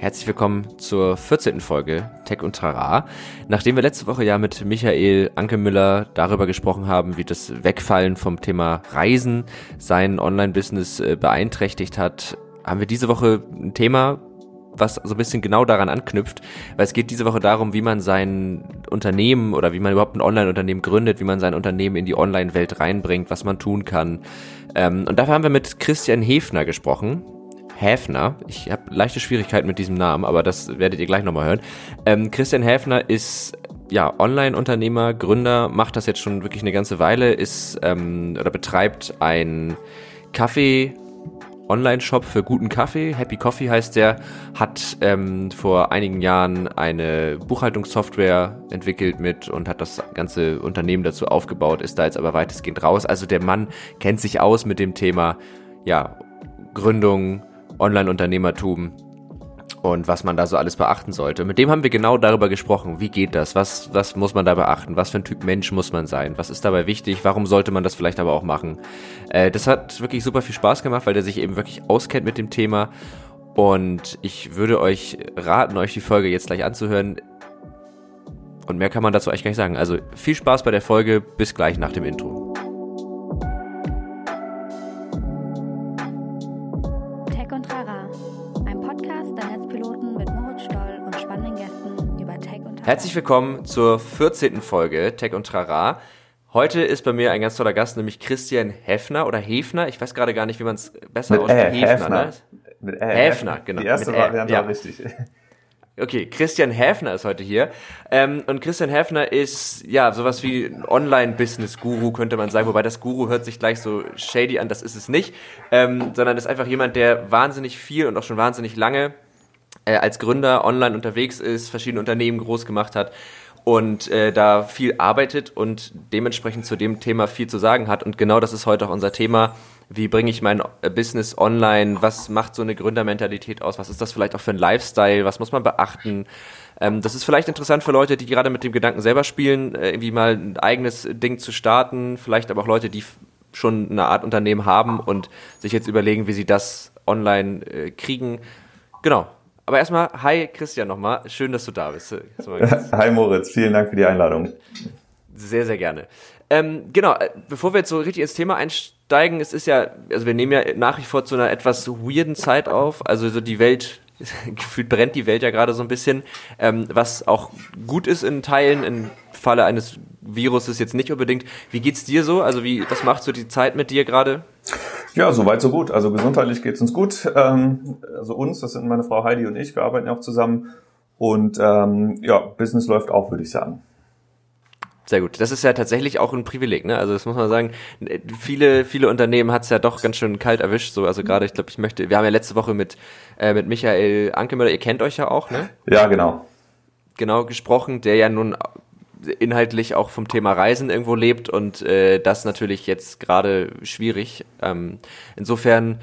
Herzlich willkommen zur 14. Folge Tech und Trara. Nachdem wir letzte Woche ja mit Michael Ankemüller darüber gesprochen haben, wie das Wegfallen vom Thema Reisen sein Online-Business äh, beeinträchtigt hat, haben wir diese Woche ein Thema, was so ein bisschen genau daran anknüpft, weil es geht diese Woche darum, wie man sein Unternehmen oder wie man überhaupt ein Online-Unternehmen gründet, wie man sein Unternehmen in die Online-Welt reinbringt, was man tun kann. Ähm, und dafür haben wir mit Christian Hefner gesprochen. Häfner. Ich habe leichte Schwierigkeiten mit diesem Namen, aber das werdet ihr gleich nochmal hören. Ähm, Christian Häfner ist ja Online-Unternehmer, Gründer, macht das jetzt schon wirklich eine ganze Weile, ist ähm, oder betreibt ein Kaffee. Online-Shop für guten Kaffee, Happy Coffee heißt der, hat ähm, vor einigen Jahren eine Buchhaltungssoftware entwickelt mit und hat das ganze Unternehmen dazu aufgebaut, ist da jetzt aber weitestgehend raus. Also der Mann kennt sich aus mit dem Thema, ja, Gründung, Online-Unternehmertum und was man da so alles beachten sollte. Mit dem haben wir genau darüber gesprochen. Wie geht das? Was, was muss man da beachten? Was für ein Typ Mensch muss man sein? Was ist dabei wichtig? Warum sollte man das vielleicht aber auch machen? Äh, das hat wirklich super viel Spaß gemacht, weil der sich eben wirklich auskennt mit dem Thema. Und ich würde euch raten, euch die Folge jetzt gleich anzuhören. Und mehr kann man dazu eigentlich gar nicht sagen. Also viel Spaß bei der Folge. Bis gleich nach dem Intro. Herzlich willkommen zur 14. Folge Tech und Trara. Heute ist bei mir ein ganz toller Gast, nämlich Christian Hefner oder Hefner. Ich weiß gerade gar nicht, wie man es besser Mit ausspricht. Hefner, Hefner. ne? Mit Häfner, genau. Die erste Variante ja. war richtig. Okay, Christian Häfner ist heute hier. Ähm, und Christian Häfner ist, ja, sowas wie ein Online-Business-Guru, könnte man sagen. Wobei das Guru hört sich gleich so shady an, das ist es nicht. Ähm, sondern ist einfach jemand, der wahnsinnig viel und auch schon wahnsinnig lange äh, als Gründer online unterwegs ist, verschiedene Unternehmen groß gemacht hat und äh, da viel arbeitet und dementsprechend zu dem Thema viel zu sagen hat. Und genau das ist heute auch unser Thema. Wie bringe ich mein äh, Business online? Was macht so eine Gründermentalität aus? Was ist das vielleicht auch für ein Lifestyle? Was muss man beachten? Ähm, das ist vielleicht interessant für Leute, die gerade mit dem Gedanken selber spielen, äh, irgendwie mal ein eigenes Ding zu starten. Vielleicht aber auch Leute, die schon eine Art Unternehmen haben und sich jetzt überlegen, wie sie das online äh, kriegen. Genau, aber erstmal, hi Christian nochmal. Schön, dass du da bist. Hi Moritz, vielen Dank für die Einladung. Sehr, sehr gerne. Ähm, genau, äh, bevor wir jetzt so richtig ins Thema einsteigen, es ist ja, also wir nehmen ja nach wie vor zu einer etwas weirden Zeit auf. Also so die Welt, gefühlt brennt die Welt ja gerade so ein bisschen, ähm, was auch gut ist in Teilen, im Falle eines Viruses jetzt nicht unbedingt. Wie geht's dir so? Also wie, was macht so die Zeit mit dir gerade? Ja, soweit so gut. Also gesundheitlich geht's uns gut. Ähm, also uns, das sind meine Frau Heidi und ich, wir arbeiten ja auch zusammen. Und ähm, ja, Business läuft auch, würde ich sagen. Sehr gut. Das ist ja tatsächlich auch ein Privileg, ne? Also das muss man sagen. Viele, viele Unternehmen hat's ja doch ganz schön kalt erwischt. So, also gerade, ich glaube, ich möchte. Wir haben ja letzte Woche mit äh, mit Michael Ankemüller, ihr kennt euch ja auch, ne? Ja, genau. Genau gesprochen, der ja nun inhaltlich auch vom Thema Reisen irgendwo lebt und äh, das natürlich jetzt gerade schwierig. Ähm, insofern,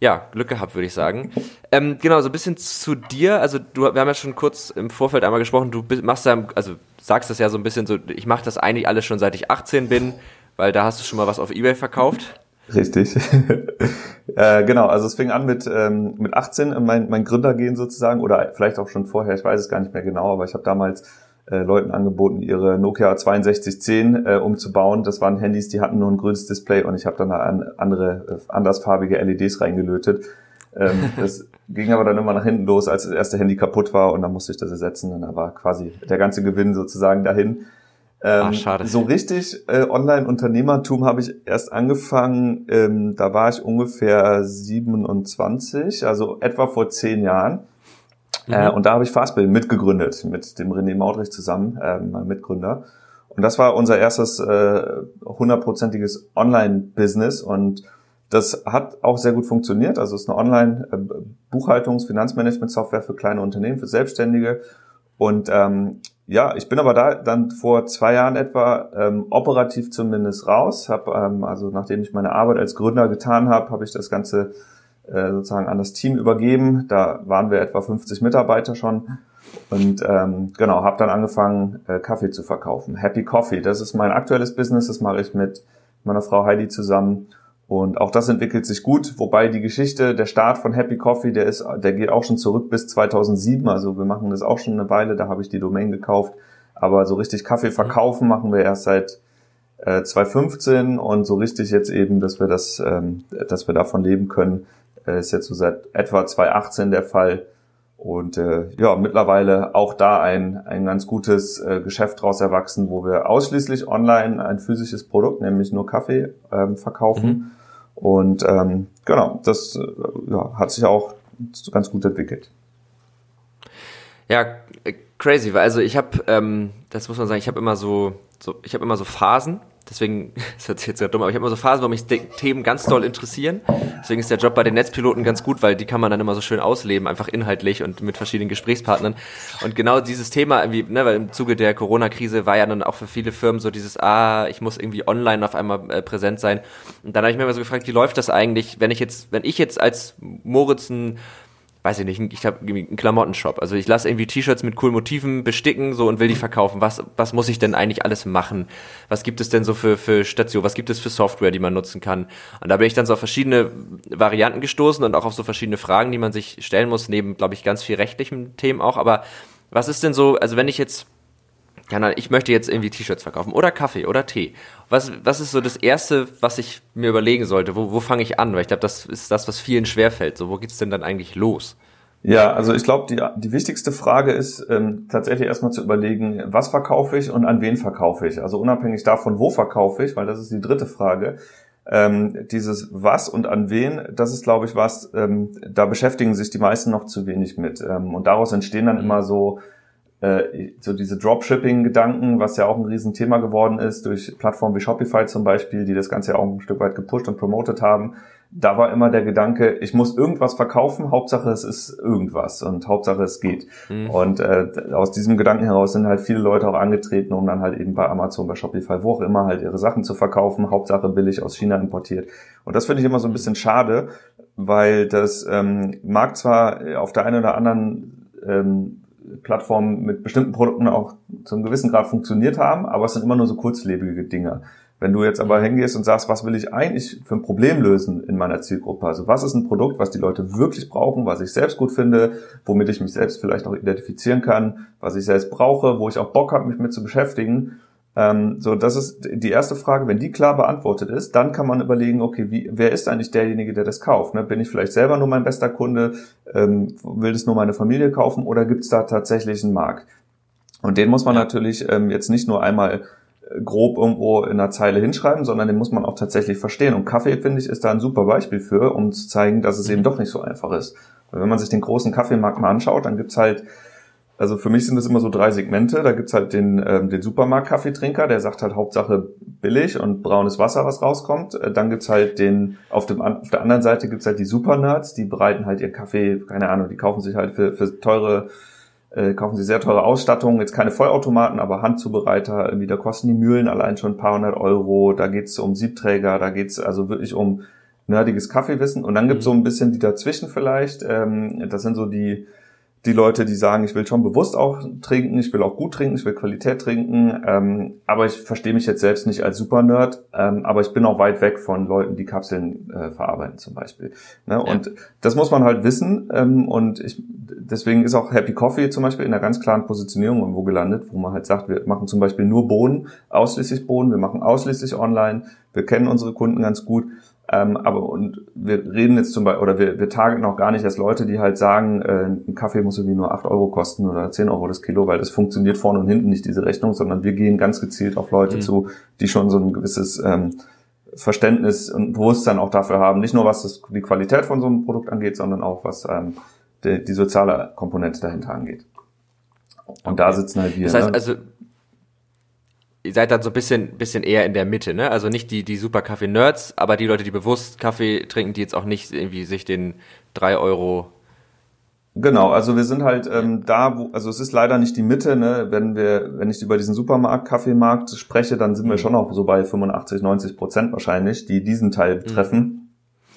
ja, Glück gehabt, würde ich sagen. Ähm, genau, so ein bisschen zu dir. Also du, wir haben ja schon kurz im Vorfeld einmal gesprochen. Du machst da, also sagst das ja so ein bisschen so. Ich mache das eigentlich alles schon seit ich 18 bin, weil da hast du schon mal was auf eBay verkauft. Richtig. äh, genau, also es fing an mit, ähm, mit 18, mein, mein Gründergehen sozusagen, oder vielleicht auch schon vorher, ich weiß es gar nicht mehr genau, aber ich habe damals äh, Leuten angeboten, ihre Nokia 6210 äh, umzubauen. Das waren Handys, die hatten nur ein grünes Display und ich habe dann an, andere, äh, andersfarbige LEDs reingelötet. Ähm, das ging aber dann immer nach hinten los, als das erste Handy kaputt war und dann musste ich das ersetzen und da war quasi der ganze Gewinn sozusagen dahin. Ähm, Ach, schade. So richtig äh, Online-Unternehmertum habe ich erst angefangen, ähm, da war ich ungefähr 27, also etwa vor zehn Jahren. Mhm. Äh, und da habe ich Fastbill mitgegründet, mit dem René Maudrich zusammen, äh, mein Mitgründer. Und das war unser erstes hundertprozentiges äh, Online-Business und das hat auch sehr gut funktioniert. Also es ist eine Online-Buchhaltungs-, Finanzmanagement-Software für kleine Unternehmen, für Selbstständige. Und ähm, ja, ich bin aber da dann vor zwei Jahren etwa ähm, operativ zumindest raus. Hab, ähm, also nachdem ich meine Arbeit als Gründer getan habe, habe ich das Ganze äh, sozusagen an das Team übergeben. Da waren wir etwa 50 Mitarbeiter schon. Und ähm, genau, habe dann angefangen, äh, Kaffee zu verkaufen. Happy Coffee, das ist mein aktuelles Business, das mache ich mit meiner Frau Heidi zusammen. Und auch das entwickelt sich gut, wobei die Geschichte, der Start von Happy Coffee, der ist, der geht auch schon zurück bis 2007. Also wir machen das auch schon eine Weile. Da habe ich die Domain gekauft. Aber so richtig Kaffee verkaufen machen wir erst seit äh, 2015 und so richtig jetzt eben, dass wir das, ähm, dass wir davon leben können, ist jetzt so seit etwa 2018 der Fall. Und äh, ja, mittlerweile auch da ein, ein ganz gutes äh, Geschäft draus erwachsen, wo wir ausschließlich online ein physisches Produkt, nämlich nur Kaffee, ähm, verkaufen. Mhm. Und ähm, genau, das äh, ja, hat sich auch ganz gut entwickelt. Ja, crazy, weil also ich habe, ähm, das muss man sagen, ich habe immer so, so ich habe immer so Phasen Deswegen, das hört sich jetzt sehr dumm, aber ich habe immer so Phasen, wo mich Themen ganz doll interessieren. Deswegen ist der Job bei den Netzpiloten ganz gut, weil die kann man dann immer so schön ausleben, einfach inhaltlich und mit verschiedenen Gesprächspartnern. Und genau dieses Thema, irgendwie, ne, weil im Zuge der Corona-Krise war ja dann auch für viele Firmen so dieses, ah, ich muss irgendwie online auf einmal äh, präsent sein. Und dann habe ich mir immer so gefragt, wie läuft das eigentlich, wenn ich jetzt, wenn ich jetzt als Moritzen weiß ich nicht, ich habe einen Klamottenshop. Also ich lasse irgendwie T-Shirts mit coolen Motiven besticken so und will die verkaufen. Was, was muss ich denn eigentlich alles machen? Was gibt es denn so für, für Station? Was gibt es für Software, die man nutzen kann? Und da bin ich dann so auf verschiedene Varianten gestoßen und auch auf so verschiedene Fragen, die man sich stellen muss, neben, glaube ich, ganz viel rechtlichen Themen auch. Aber was ist denn so, also wenn ich jetzt ja, ich möchte jetzt irgendwie T-Shirts verkaufen oder Kaffee oder Tee. Was, was ist so das Erste, was ich mir überlegen sollte? Wo, wo fange ich an? Weil ich glaube, das ist das, was vielen schwerfällt. So, wo geht's denn dann eigentlich los? Ja, also ich glaube, die, die wichtigste Frage ist ähm, tatsächlich erstmal zu überlegen, was verkaufe ich und an wen verkaufe ich. Also unabhängig davon, wo verkaufe ich, weil das ist die dritte Frage. Ähm, dieses was und an wen, das ist, glaube ich, was, ähm, da beschäftigen sich die meisten noch zu wenig mit. Ähm, und daraus entstehen dann mhm. immer so äh, so diese Dropshipping-Gedanken, was ja auch ein Riesenthema geworden ist, durch Plattformen wie Shopify zum Beispiel, die das Ganze ja auch ein Stück weit gepusht und promotet haben. Da war immer der Gedanke, ich muss irgendwas verkaufen, Hauptsache es ist irgendwas und Hauptsache es geht. Mhm. Und äh, aus diesem Gedanken heraus sind halt viele Leute auch angetreten, um dann halt eben bei Amazon, bei Shopify, wo auch immer halt ihre Sachen zu verkaufen, Hauptsache billig aus China importiert. Und das finde ich immer so ein bisschen schade, weil das ähm, mag zwar auf der einen oder anderen ähm, Plattformen mit bestimmten Produkten auch zu einem gewissen Grad funktioniert haben, aber es sind immer nur so kurzlebige Dinge. Wenn du jetzt aber hingehst und sagst, was will ich eigentlich für ein Problem lösen in meiner Zielgruppe? Also was ist ein Produkt, was die Leute wirklich brauchen, was ich selbst gut finde, womit ich mich selbst vielleicht auch identifizieren kann, was ich selbst brauche, wo ich auch Bock habe, mich mit zu beschäftigen ähm, so, das ist die erste Frage. Wenn die klar beantwortet ist, dann kann man überlegen, okay, wie, wer ist eigentlich derjenige, der das kauft? Ne? Bin ich vielleicht selber nur mein bester Kunde? Ähm, will das nur meine Familie kaufen? Oder gibt es da tatsächlich einen Markt? Und den muss man natürlich ähm, jetzt nicht nur einmal äh, grob irgendwo in einer Zeile hinschreiben, sondern den muss man auch tatsächlich verstehen. Und Kaffee, finde ich, ist da ein super Beispiel für, um zu zeigen, dass es eben mhm. doch nicht so einfach ist. Weil wenn man sich den großen Kaffeemarkt mal anschaut, dann gibt's halt also für mich sind das immer so drei Segmente. Da gibt's halt den, ähm, den Supermarkt-Kaffeetrinker, der sagt halt Hauptsache billig und braunes Wasser, was rauskommt. Äh, dann gibt's halt den, auf, dem, auf der anderen Seite gibt's halt die Supernerds, die bereiten halt ihren Kaffee, keine Ahnung, die kaufen sich halt für, für teure, äh, kaufen sie sehr teure Ausstattung, jetzt keine Vollautomaten, aber Handzubereiter, irgendwie, da kosten die Mühlen allein schon ein paar hundert Euro, da geht's um Siebträger, da geht's also wirklich um nerdiges Kaffeewissen. Und dann gibt's mhm. so ein bisschen die dazwischen vielleicht, ähm, das sind so die, die Leute, die sagen, ich will schon bewusst auch trinken, ich will auch gut trinken, ich will Qualität trinken, ähm, aber ich verstehe mich jetzt selbst nicht als Super-Nerd, ähm, aber ich bin auch weit weg von Leuten, die Kapseln äh, verarbeiten zum Beispiel. Ne? Ja. Und das muss man halt wissen ähm, und ich, deswegen ist auch Happy Coffee zum Beispiel in einer ganz klaren Positionierung irgendwo gelandet, wo man halt sagt, wir machen zum Beispiel nur Bohnen, ausschließlich Bohnen, wir machen ausschließlich online, wir kennen unsere Kunden ganz gut ähm, aber und wir reden jetzt zum Beispiel, oder wir, wir targeten auch gar nicht als Leute, die halt sagen, äh, ein Kaffee muss irgendwie nur 8 Euro kosten oder 10 Euro das Kilo, weil das funktioniert vorne und hinten nicht, diese Rechnung, sondern wir gehen ganz gezielt auf Leute mhm. zu, die schon so ein gewisses ähm, Verständnis und Bewusstsein auch dafür haben, nicht nur was das, die Qualität von so einem Produkt angeht, sondern auch was ähm, die, die soziale Komponente dahinter angeht. Und okay. da sitzen halt wir. Das heißt ne? also, ihr seid dann so ein bisschen, bisschen eher in der Mitte, ne? Also nicht die, die super Kaffee-Nerds, aber die Leute, die bewusst Kaffee trinken, die jetzt auch nicht irgendwie sich den drei Euro Genau, also wir sind halt ähm, da, wo, also es ist leider nicht die Mitte, ne? Wenn wir, wenn ich über diesen Supermarkt, Kaffeemarkt spreche, dann sind mhm. wir schon noch so bei 85, 90 Prozent wahrscheinlich, die diesen Teil betreffen.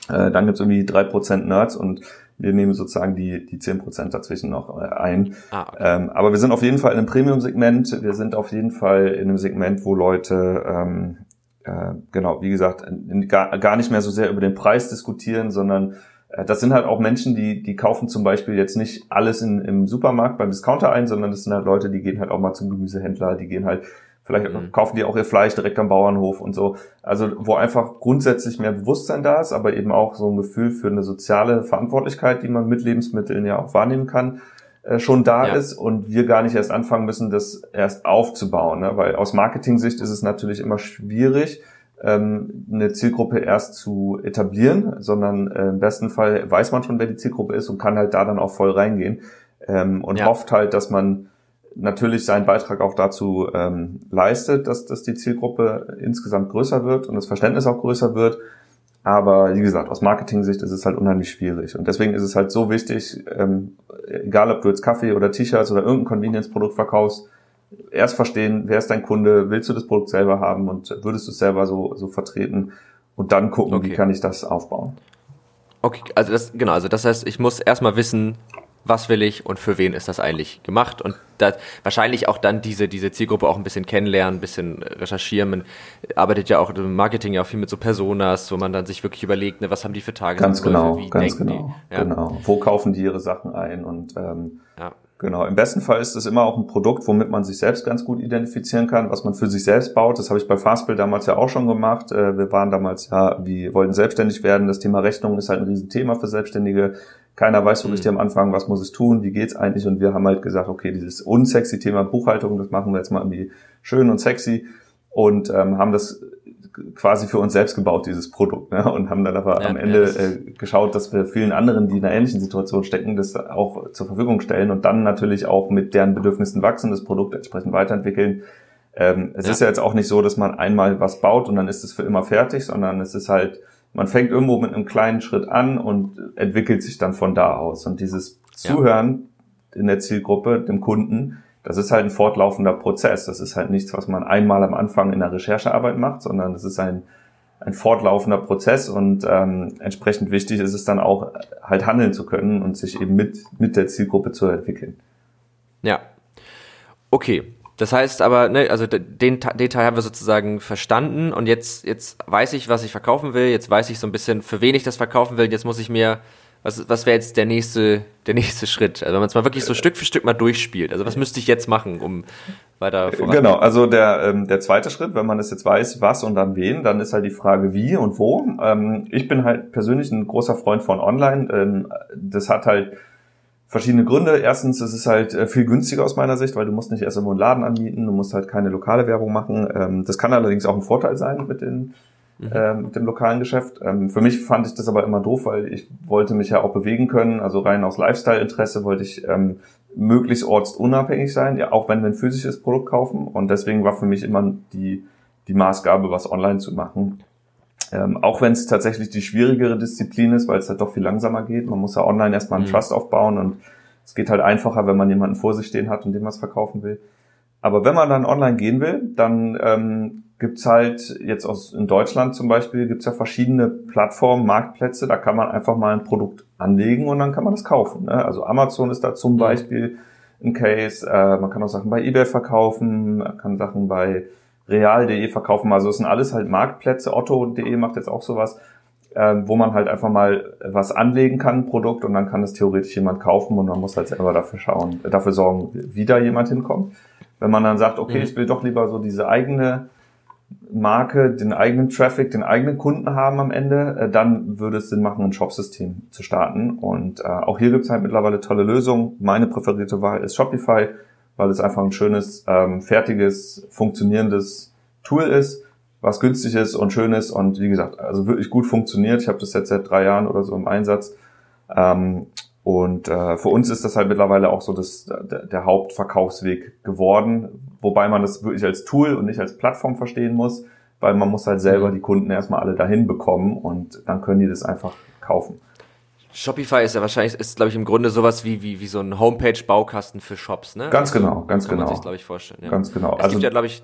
Mhm. Äh, dann gibt's irgendwie drei Prozent Nerds und wir nehmen sozusagen die, die zehn Prozent dazwischen noch äh, ein. Ah, okay. ähm, aber wir sind auf jeden Fall in einem Premium-Segment. Wir sind auf jeden Fall in einem Segment, wo Leute ähm, äh, genau, wie gesagt, gar, gar nicht mehr so sehr über den Preis diskutieren, sondern äh, das sind halt auch Menschen, die, die kaufen zum Beispiel jetzt nicht alles in, im Supermarkt beim Discounter ein, sondern das sind halt Leute, die gehen halt auch mal zum Gemüsehändler, die gehen halt, vielleicht mhm. kaufen die auch ihr Fleisch direkt am Bauernhof und so. Also wo einfach grundsätzlich mehr Bewusstsein da ist, aber eben auch so ein Gefühl für eine soziale Verantwortlichkeit, die man mit Lebensmitteln ja auch wahrnehmen kann, äh, schon da ja. ist und wir gar nicht erst anfangen müssen, das erst aufzubauen. Ne? Weil aus Marketing-Sicht ist es natürlich immer schwierig, ähm, eine Zielgruppe erst zu etablieren, sondern äh, im besten Fall weiß man schon, wer die Zielgruppe ist und kann halt da dann auch voll reingehen ähm, und ja. hofft halt, dass man natürlich seinen Beitrag auch dazu ähm, leistet, dass, dass die Zielgruppe insgesamt größer wird und das Verständnis auch größer wird. Aber wie gesagt, aus Marketing-Sicht ist es halt unheimlich schwierig. Und deswegen ist es halt so wichtig, ähm, egal ob du jetzt Kaffee oder T-Shirts oder irgendein Convenience-Produkt verkaufst, erst verstehen, wer ist dein Kunde, willst du das Produkt selber haben und würdest du es selber so, so vertreten und dann gucken, okay. wie kann ich das aufbauen. Okay, also das, genau, also das heißt, ich muss erstmal wissen, was will ich und für wen ist das eigentlich gemacht und das, wahrscheinlich auch dann diese, diese Zielgruppe auch ein bisschen kennenlernen, ein bisschen recherchieren. Man arbeitet ja auch im Marketing ja auch viel mit so Personas, wo man dann sich wirklich überlegt, ne, was haben die für Tage? Ganz genau, ganz genau, ja. genau. Wo kaufen die ihre Sachen ein und ähm, ja. Genau, im besten Fall ist es immer auch ein Produkt, womit man sich selbst ganz gut identifizieren kann, was man für sich selbst baut. Das habe ich bei Fastbill damals ja auch schon gemacht. Äh, wir waren damals ja, wir wollten selbstständig werden. Das Thema Rechnung ist halt ein Riesenthema für Selbstständige. Keiner weiß richtig mhm. am Anfang, was muss ich tun, wie geht's eigentlich? Und wir haben halt gesagt, okay, dieses unsexy Thema Buchhaltung, das machen wir jetzt mal irgendwie schön und sexy und ähm, haben das quasi für uns selbst gebaut, dieses Produkt, ne? und haben dann aber ja, am Ende ja, äh, geschaut, dass wir vielen anderen, die in einer ähnlichen Situation stecken, das auch zur Verfügung stellen und dann natürlich auch mit deren Bedürfnissen wachsen, das Produkt entsprechend weiterentwickeln. Ähm, es ja. ist ja jetzt auch nicht so, dass man einmal was baut und dann ist es für immer fertig, sondern es ist halt, man fängt irgendwo mit einem kleinen Schritt an und entwickelt sich dann von da aus. Und dieses Zuhören in der Zielgruppe, dem Kunden, das ist halt ein fortlaufender Prozess. Das ist halt nichts, was man einmal am Anfang in der Recherchearbeit macht, sondern das ist ein, ein fortlaufender Prozess und ähm, entsprechend wichtig ist es dann auch halt handeln zu können und sich eben mit, mit der Zielgruppe zu entwickeln. Ja. Okay. Das heißt aber, ne, also den Detail haben wir sozusagen verstanden und jetzt, jetzt weiß ich, was ich verkaufen will, jetzt weiß ich so ein bisschen, für wen ich das verkaufen will, jetzt muss ich mir was, was wäre jetzt der nächste, der nächste Schritt? Also wenn man es mal wirklich so Stück für Stück mal durchspielt. Also was müsste ich jetzt machen, um weiter voran? Genau, also der, ähm, der zweite Schritt, wenn man es jetzt weiß, was und dann wen, dann ist halt die Frage wie und wo. Ähm, ich bin halt persönlich ein großer Freund von Online. Ähm, das hat halt verschiedene Gründe. Erstens, es ist halt äh, viel günstiger aus meiner Sicht, weil du musst nicht erst irgendwo einen Laden anmieten, du musst halt keine lokale Werbung machen. Ähm, das kann allerdings auch ein Vorteil sein mit den mhm. äh, mit dem lokalen Geschäft. Ähm, für mich fand ich das aber immer doof, weil ich wollte mich ja auch bewegen können. Also rein aus Lifestyle-Interesse wollte ich ähm, möglichst ortsunabhängig sein, ja, auch wenn wir ein physisches Produkt kaufen. Und deswegen war für mich immer die, die Maßgabe, was online zu machen. Ähm, auch wenn es tatsächlich die schwierigere Disziplin ist, weil es halt doch viel langsamer geht. Man muss ja online erstmal einen mhm. Trust aufbauen und es geht halt einfacher, wenn man jemanden vor sich stehen hat und dem was verkaufen will. Aber wenn man dann online gehen will, dann ähm, gibt's halt jetzt aus in Deutschland zum Beispiel gibt's ja verschiedene Plattformen, Marktplätze, da kann man einfach mal ein Produkt anlegen und dann kann man das kaufen. Ne? Also Amazon ist da zum mhm. Beispiel ein Case, äh, man kann auch Sachen bei eBay verkaufen, man kann Sachen bei real.de verkaufen, also es sind alles halt Marktplätze, Otto.de macht jetzt auch sowas, äh, wo man halt einfach mal was anlegen kann, ein Produkt, und dann kann es theoretisch jemand kaufen und man muss halt selber dafür schauen, dafür sorgen, wie da jemand hinkommt. Wenn man dann sagt, okay, mhm. ich will doch lieber so diese eigene Marke, den eigenen Traffic, den eigenen Kunden haben am Ende, äh, dann würde es Sinn machen, ein Shopsystem zu starten. Und äh, auch hier gibt es halt mittlerweile tolle Lösungen. Meine präferierte Wahl ist Shopify, weil es einfach ein schönes, ähm, fertiges, funktionierendes Tool ist, was günstig ist und schön ist und wie gesagt, also wirklich gut funktioniert. Ich habe das jetzt seit drei Jahren oder so im Einsatz. Ähm, und äh, für uns ist das halt mittlerweile auch so das, der, der Hauptverkaufsweg geworden, wobei man das wirklich als Tool und nicht als Plattform verstehen muss, weil man muss halt selber mhm. die Kunden erstmal alle dahin bekommen und dann können die das einfach kaufen. Shopify ist ja wahrscheinlich, ist glaube ich im Grunde sowas wie, wie, wie so ein Homepage-Baukasten für Shops, ne? Ganz genau, ganz Kann genau. Man sich, glaube ich, vorstellen. Ja. Ganz genau. Es also, gibt ja, glaube ich,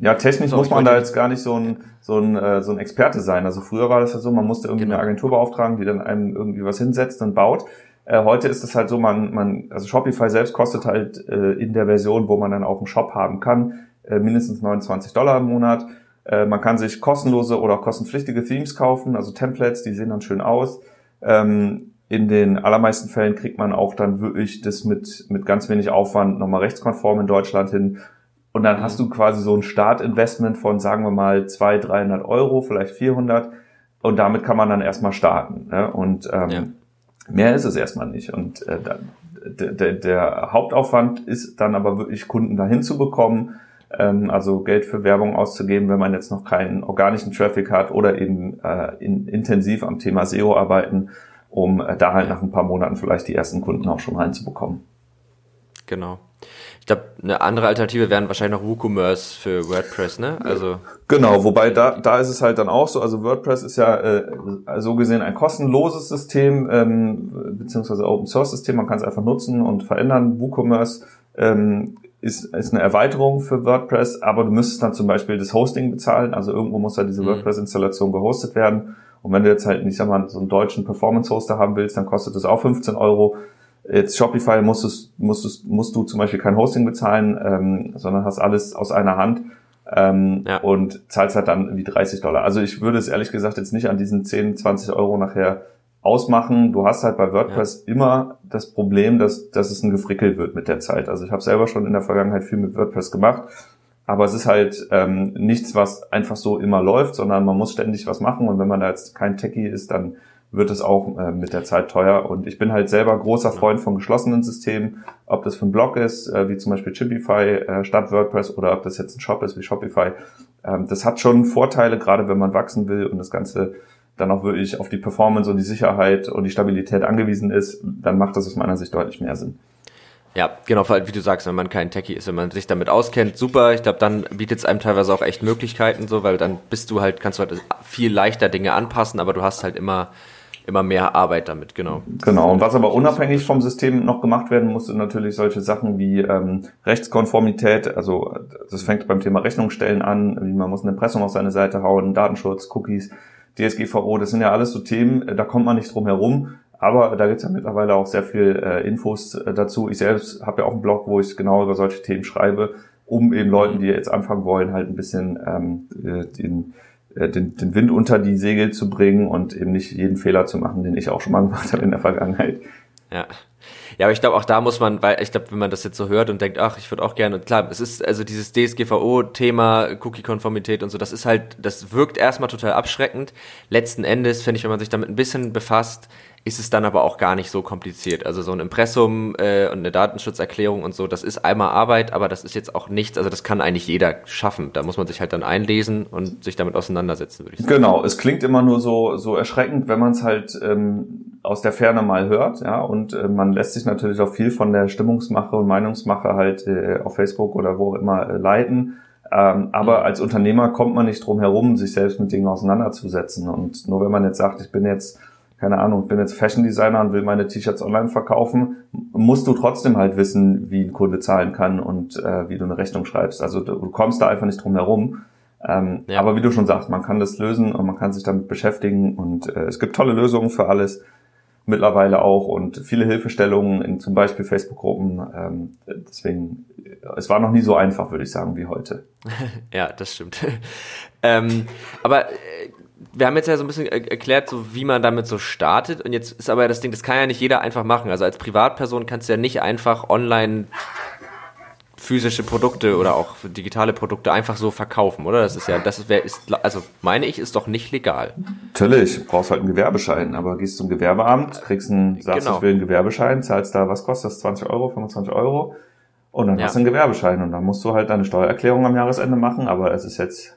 ja, technisch muss man da jetzt gar nicht so ein, so, ein, äh, so ein Experte sein. Also früher war das ja so, man musste irgendwie genau. eine Agentur beauftragen, die dann einem irgendwie was hinsetzt und baut. Äh, heute ist es halt so, man, man, also Shopify selbst kostet halt äh, in der Version, wo man dann auch einen Shop haben kann, äh, mindestens 29 Dollar im Monat. Äh, man kann sich kostenlose oder kostenpflichtige Themes kaufen, also Templates, die sehen dann schön aus. Ähm, in den allermeisten Fällen kriegt man auch dann wirklich das mit, mit ganz wenig Aufwand nochmal rechtskonform in Deutschland hin. Und dann mhm. hast du quasi so ein Startinvestment von, sagen wir mal, 200, 300 Euro, vielleicht 400. Und damit kann man dann erstmal starten. Ne? Und ähm, ja. mehr ist es erstmal nicht. Und äh, dann, der, der Hauptaufwand ist dann aber wirklich Kunden dahin zu bekommen, also Geld für Werbung auszugeben, wenn man jetzt noch keinen organischen Traffic hat oder eben äh, in, intensiv am Thema SEO arbeiten, um äh, da halt nach ein paar Monaten vielleicht die ersten Kunden auch schon reinzubekommen. Genau. Ich glaube, eine andere Alternative wären wahrscheinlich noch WooCommerce für WordPress, ne? Also genau, wobei da da ist es halt dann auch so. Also WordPress ist ja äh, so gesehen ein kostenloses System ähm, beziehungsweise Open Source System. Man kann es einfach nutzen und verändern. WooCommerce ähm, ist, ist eine Erweiterung für WordPress, aber du müsstest dann zum Beispiel das Hosting bezahlen. Also irgendwo muss ja diese mhm. WordPress-Installation gehostet werden. Und wenn du jetzt halt nicht, sag mal, so einen deutschen Performance-Hoster haben willst, dann kostet das auch 15 Euro. Jetzt Shopify musst, du, musst, du, musst du zum Beispiel kein Hosting bezahlen, ähm, sondern hast alles aus einer Hand ähm, ja. und zahlst halt dann wie 30 Dollar. Also ich würde es ehrlich gesagt jetzt nicht an diesen 10, 20 Euro nachher ausmachen. Du hast halt bei WordPress ja. immer das Problem, dass, dass es ein Gefrickel wird mit der Zeit. Also ich habe selber schon in der Vergangenheit viel mit WordPress gemacht, aber es ist halt ähm, nichts, was einfach so immer läuft, sondern man muss ständig was machen und wenn man da jetzt kein Techie ist, dann wird es auch äh, mit der Zeit teuer. Und ich bin halt selber großer Freund von geschlossenen Systemen, ob das für ein Blog ist, äh, wie zum Beispiel Chimpify äh, statt WordPress oder ob das jetzt ein Shop ist wie Shopify. Ähm, das hat schon Vorteile, gerade wenn man wachsen will und das Ganze dann auch wirklich auf die Performance und die Sicherheit und die Stabilität angewiesen ist, dann macht das aus meiner Sicht deutlich mehr Sinn. Ja, genau, wie du sagst, wenn man kein Techie ist, wenn man sich damit auskennt, super. Ich glaube, dann bietet es einem teilweise auch echt Möglichkeiten so, weil dann bist du halt, kannst du halt viel leichter Dinge anpassen, aber du hast halt immer immer mehr Arbeit damit, genau. Genau, und was aber unabhängig vom System noch gemacht werden muss, sind natürlich solche Sachen wie ähm, Rechtskonformität, also das fängt beim Thema Rechnungsstellen an, wie man muss ein Impressum auf seine Seite hauen, Datenschutz, Cookies, DSGVO, das sind ja alles so Themen, äh, da kommt man nicht drum herum. Aber da gibt's ja mittlerweile auch sehr viel äh, Infos äh, dazu. Ich selbst habe ja auch einen Blog, wo ich genau über solche Themen schreibe, um eben Leuten, die jetzt anfangen wollen, halt ein bisschen ähm, äh, den, äh, den, den Wind unter die Segel zu bringen und eben nicht jeden Fehler zu machen, den ich auch schon mal gemacht habe in der Vergangenheit. Ja. Ja, aber ich glaube, auch da muss man, weil ich glaube, wenn man das jetzt so hört und denkt, ach, ich würde auch gerne, und klar, es ist also dieses DSGVO-Thema, Cookie-Konformität und so, das ist halt, das wirkt erstmal total abschreckend. Letzten Endes, finde ich, wenn man sich damit ein bisschen befasst, ist es dann aber auch gar nicht so kompliziert. Also so ein Impressum äh, und eine Datenschutzerklärung und so, das ist einmal Arbeit, aber das ist jetzt auch nichts, also das kann eigentlich jeder schaffen. Da muss man sich halt dann einlesen und sich damit auseinandersetzen, würde ich sagen. Genau, es klingt immer nur so, so erschreckend, wenn man es halt ähm, aus der Ferne mal hört, ja, und äh, man lässt sich natürlich auch viel von der Stimmungsmache und Meinungsmache halt äh, auf Facebook oder wo auch immer äh, leiten. Ähm, aber mhm. als Unternehmer kommt man nicht drum herum, sich selbst mit Dingen auseinanderzusetzen. Und nur wenn man jetzt sagt, ich bin jetzt keine Ahnung, bin jetzt Fashion Designer und will meine T-Shirts online verkaufen, musst du trotzdem halt wissen, wie ein Kunde zahlen kann und äh, wie du eine Rechnung schreibst. Also du, du kommst da einfach nicht drum herum. Ähm, ja. Aber wie du schon sagst, man kann das lösen und man kann sich damit beschäftigen und äh, es gibt tolle Lösungen für alles mittlerweile auch und viele Hilfestellungen in zum Beispiel Facebook-Gruppen. Ähm, deswegen, es war noch nie so einfach, würde ich sagen, wie heute. ja, das stimmt. ähm, aber äh, wir haben jetzt ja so ein bisschen erklärt, so wie man damit so startet. Und jetzt ist aber das Ding, das kann ja nicht jeder einfach machen. Also als Privatperson kannst du ja nicht einfach online physische Produkte oder auch digitale Produkte einfach so verkaufen, oder? Das ist ja, das wäre, ist, also meine ich, ist doch nicht legal. Natürlich, brauchst halt einen Gewerbeschein, aber gehst zum Gewerbeamt, kriegst einen, sagst, genau. ich will einen Gewerbeschein, zahlst da, was kostet das, 20 Euro, 25 Euro, und dann ja. hast du einen Gewerbeschein und dann musst du halt deine Steuererklärung am Jahresende machen, aber es ist jetzt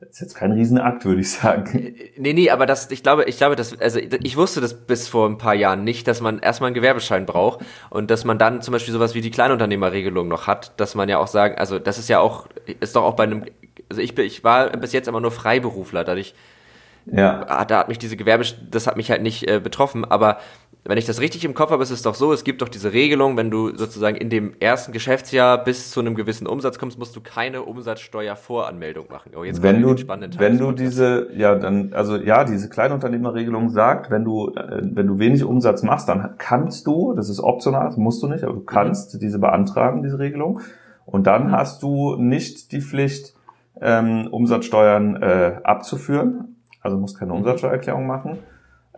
das ist jetzt kein Riesenakt, würde ich sagen. Äh, nee, nee, aber das, ich glaube, ich glaube, dass, also ich wusste das bis vor ein paar Jahren nicht, dass man erstmal einen Gewerbeschein braucht und dass man dann zum Beispiel sowas wie die Kleinunternehmerregelung noch hat, dass man ja auch sagen, also das ist ja auch, ist doch auch bei einem, also ich, ich war bis jetzt immer nur Freiberufler, dadurch, ja. da hat mich diese Gewerbe, das hat mich halt nicht äh, betroffen, aber wenn ich das richtig im Kopf habe, ist es doch so, es gibt doch diese Regelung, wenn du sozusagen in dem ersten Geschäftsjahr bis zu einem gewissen Umsatz kommst, musst du keine Umsatzsteuervoranmeldung machen. Oh, jetzt wenn du, wenn du diese, ja, dann, also ja, diese Kleinunternehmerregelung sagt, wenn du, äh, wenn du wenig Umsatz machst, dann kannst du, das ist optional, das musst du nicht, aber du kannst mhm. diese beantragen, diese Regelung. Und dann mhm. hast du nicht die Pflicht, ähm, Umsatzsteuern äh, abzuführen. Also musst keine mhm. Umsatzsteuererklärung machen.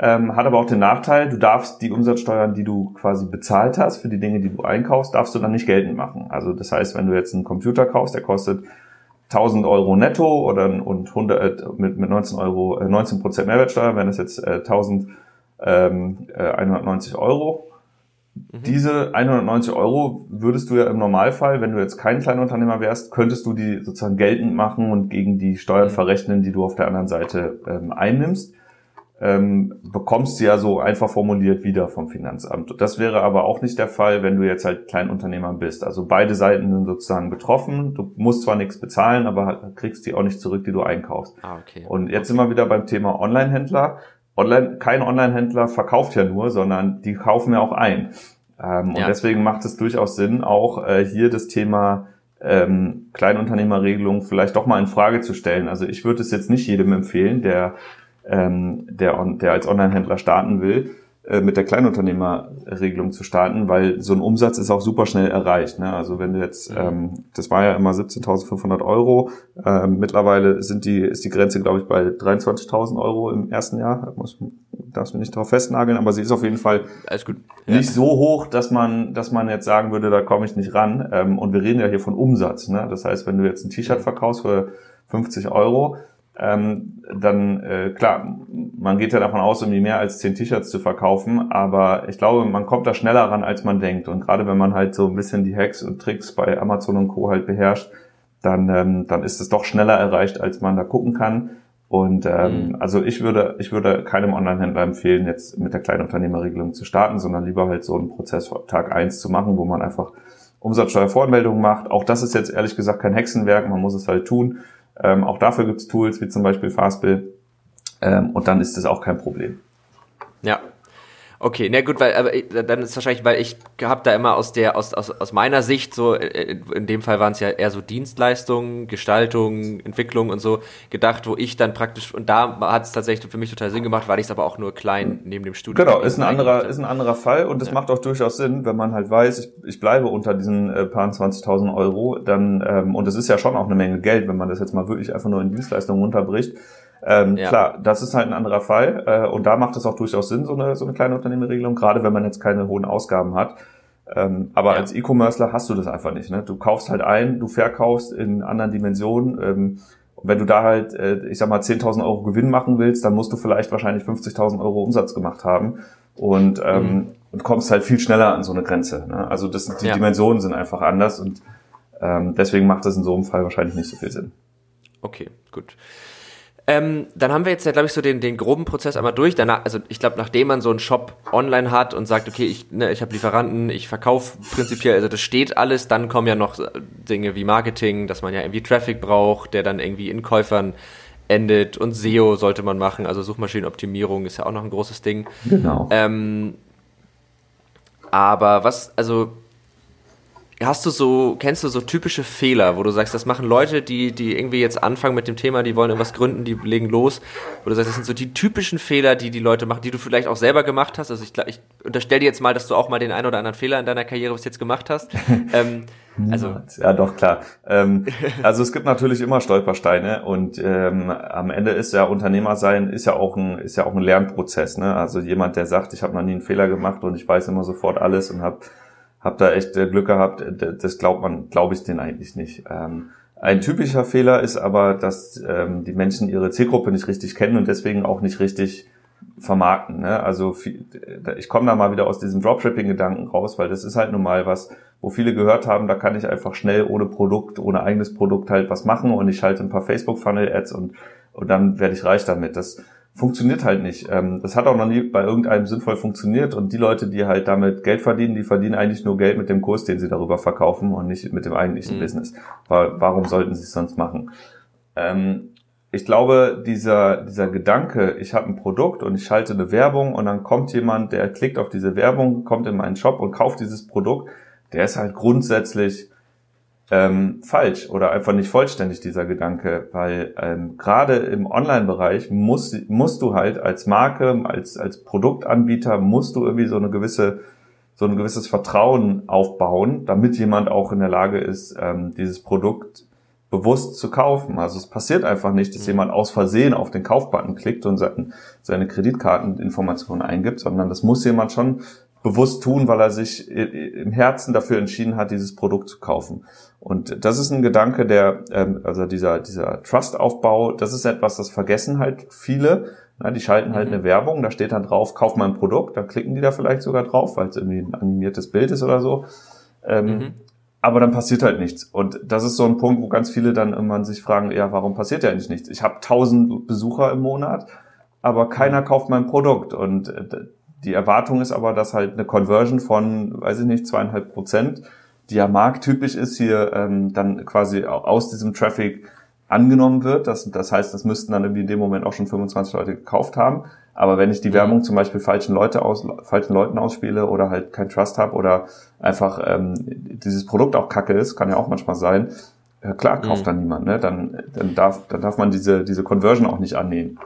Ähm, hat aber auch den Nachteil, du darfst die Umsatzsteuern, die du quasi bezahlt hast für die Dinge, die du einkaufst, darfst du dann nicht geltend machen. Also das heißt, wenn du jetzt einen Computer kaufst, der kostet 1000 Euro netto oder und 100, äh, mit, mit 19 Euro, 19 äh, Prozent Mehrwertsteuer, wenn das jetzt äh, 1190 ähm, äh, Euro. Mhm. Diese 190 Euro würdest du ja im Normalfall, wenn du jetzt kein Kleinunternehmer wärst, könntest du die sozusagen geltend machen und gegen die Steuern mhm. verrechnen, die du auf der anderen Seite ähm, einnimmst ähm, bekommst du ja so einfach formuliert wieder vom Finanzamt. Das wäre aber auch nicht der Fall, wenn du jetzt halt Kleinunternehmer bist. Also beide Seiten sind sozusagen betroffen. Du musst zwar nichts bezahlen, aber kriegst die auch nicht zurück, die du einkaufst. Ah, okay. Und jetzt sind wir wieder beim Thema Online-Händler. Online, kein Online-Händler verkauft ja nur, sondern die kaufen ja auch ein. Ähm, ja. Und deswegen macht es durchaus Sinn, auch äh, hier das Thema ähm, Kleinunternehmerregelung vielleicht doch mal in Frage zu stellen. Also ich würde es jetzt nicht jedem empfehlen, der ähm, der, der als Online-Händler starten will, mit der Kleinunternehmerregelung zu starten, weil so ein Umsatz ist auch super schnell erreicht. Ne? Also wenn du jetzt, ähm, das war ja immer 17.500 Euro, ähm, mittlerweile sind die, ist die Grenze, glaube ich, bei 23.000 Euro im ersten Jahr. Muss, darfst du nicht darauf festnageln, aber sie ist auf jeden Fall ja. nicht so hoch, dass man, dass man jetzt sagen würde, da komme ich nicht ran. Ähm, und wir reden ja hier von Umsatz. Ne? Das heißt, wenn du jetzt ein T-Shirt verkaufst für 50 Euro, ähm, dann äh, klar, man geht ja davon aus, irgendwie mehr als zehn T-Shirts zu verkaufen, aber ich glaube, man kommt da schneller ran, als man denkt. Und gerade wenn man halt so ein bisschen die Hacks und Tricks bei Amazon und Co. halt beherrscht, dann, ähm, dann ist es doch schneller erreicht, als man da gucken kann. Und ähm, mhm. also ich würde, ich würde keinem Online-Händler empfehlen, jetzt mit der Kleinunternehmerregelung zu starten, sondern lieber halt so einen Prozess Tag eins zu machen, wo man einfach Umsatzsteuervoranmeldungen macht. Auch das ist jetzt ehrlich gesagt kein Hexenwerk, man muss es halt tun. Ähm, auch dafür gibt's Tools wie zum Beispiel Fastbill. Ähm, und dann ist das auch kein Problem. Ja. Okay, na gut, weil aber dann ist wahrscheinlich, weil ich habe da immer aus der aus, aus, aus meiner Sicht so äh, in dem Fall waren es ja eher so Dienstleistungen, Gestaltung, Entwicklung und so gedacht, wo ich dann praktisch und da hat es tatsächlich für mich total Sinn gemacht, weil ich es aber auch nur klein neben dem Studium. Genau, ist ein anderer ist ein anderer Fall und es ja. macht auch durchaus Sinn, wenn man halt weiß, ich, ich bleibe unter diesen äh, paar 20.000 Euro, dann ähm, und es ist ja schon auch eine Menge Geld, wenn man das jetzt mal wirklich einfach nur in Dienstleistungen runterbricht ähm, ja. Klar, das ist halt ein anderer Fall äh, und da macht es auch durchaus Sinn, so eine, so eine kleine Unternehmerregelung, gerade wenn man jetzt keine hohen Ausgaben hat. Ähm, aber ja. als E-Commercer hast du das einfach nicht. Ne? Du kaufst halt ein, du verkaufst in anderen Dimensionen. Ähm, und wenn du da halt, äh, ich sag mal, 10.000 Euro Gewinn machen willst, dann musst du vielleicht wahrscheinlich 50.000 Euro Umsatz gemacht haben und, ähm, mhm. und kommst halt viel schneller an so eine Grenze. Ne? Also das, die ja. Dimensionen sind einfach anders und ähm, deswegen macht das in so einem Fall wahrscheinlich nicht so viel Sinn. Okay, gut. Ähm, dann haben wir jetzt ja, glaube ich, so den, den groben Prozess einmal durch. Danach, also ich glaube, nachdem man so einen Shop online hat und sagt, okay, ich, ne, ich habe Lieferanten, ich verkaufe prinzipiell, also das steht alles, dann kommen ja noch Dinge wie Marketing, dass man ja irgendwie Traffic braucht, der dann irgendwie in Käufern endet und SEO sollte man machen, also Suchmaschinenoptimierung ist ja auch noch ein großes Ding. Genau. Ähm, aber was, also Hast du so, kennst du so typische Fehler, wo du sagst, das machen Leute, die, die irgendwie jetzt anfangen mit dem Thema, die wollen irgendwas gründen, die legen los, wo du sagst, das sind so die typischen Fehler, die die Leute machen, die du vielleicht auch selber gemacht hast. Also ich, ich unterstelle dir jetzt mal, dass du auch mal den einen oder anderen Fehler in deiner Karriere bis jetzt gemacht hast. ähm, also ja, doch klar. Ähm, also es gibt natürlich immer Stolpersteine und ähm, am Ende ist ja Unternehmer sein ist ja auch ein ist ja auch ein Lernprozess. Ne? Also jemand, der sagt, ich habe noch nie einen Fehler gemacht und ich weiß immer sofort alles und habe habe da echt äh, Glück gehabt. Das glaubt man, glaube ich, den eigentlich nicht. Ähm, ein typischer Fehler ist aber, dass ähm, die Menschen ihre Zielgruppe nicht richtig kennen und deswegen auch nicht richtig vermarkten. Ne? Also ich komme da mal wieder aus diesem Dropshipping-Gedanken raus, weil das ist halt nun mal was, wo viele gehört haben, da kann ich einfach schnell ohne Produkt, ohne eigenes Produkt halt was machen und ich schalte ein paar Facebook-Funnel-Ads und, und dann werde ich reich damit. Das funktioniert halt nicht. Ähm, das hat auch noch nie bei irgendeinem sinnvoll funktioniert und die Leute, die halt damit Geld verdienen, die verdienen eigentlich nur Geld mit dem Kurs, den sie darüber verkaufen und nicht mit dem eigentlichen mhm. Business. Warum sollten sie es sonst machen? Ähm, ich glaube, dieser, dieser Gedanke, ich habe ein Produkt und ich schalte eine Werbung und dann kommt jemand, der klickt auf diese Werbung, kommt in meinen Shop und kauft dieses Produkt, der ist halt grundsätzlich ähm, falsch oder einfach nicht vollständig, dieser Gedanke, weil ähm, gerade im Online-Bereich musst, musst du halt als Marke, als, als Produktanbieter, musst du irgendwie so eine gewisse so ein gewisses Vertrauen aufbauen, damit jemand auch in der Lage ist, ähm, dieses Produkt bewusst zu kaufen. Also es passiert einfach nicht, dass mhm. jemand aus Versehen auf den Kaufbutton klickt und seine Kreditkarteninformationen eingibt, sondern das muss jemand schon bewusst tun, weil er sich im Herzen dafür entschieden hat, dieses Produkt zu kaufen. Und das ist ein Gedanke, der, ähm, also dieser, dieser Trust-Aufbau, das ist etwas, das vergessen halt viele. Na, die schalten halt mhm. eine Werbung, da steht dann drauf, kauf mal ein Produkt, dann klicken die da vielleicht sogar drauf, weil es irgendwie ein animiertes Bild ist oder so. Ähm, mhm. Aber dann passiert halt nichts. Und das ist so ein Punkt, wo ganz viele dann irgendwann sich fragen, ja, warum passiert ja eigentlich nichts? Ich habe tausend Besucher im Monat, aber keiner mhm. kauft mein Produkt. Und äh, die Erwartung ist aber, dass halt eine Conversion von, weiß ich nicht, zweieinhalb Prozent, die ja markttypisch ist, hier ähm, dann quasi aus diesem Traffic angenommen wird. Das, das heißt, das müssten dann irgendwie in dem Moment auch schon 25 Leute gekauft haben. Aber wenn ich die mhm. Werbung zum Beispiel falschen Leute aus, falschen Leuten ausspiele oder halt kein Trust habe oder einfach ähm, dieses Produkt auch kacke ist, kann ja auch manchmal sein, ja, klar kauft mhm. dann niemand, ne? Dann, dann darf, dann darf man diese, diese Conversion auch nicht annehmen.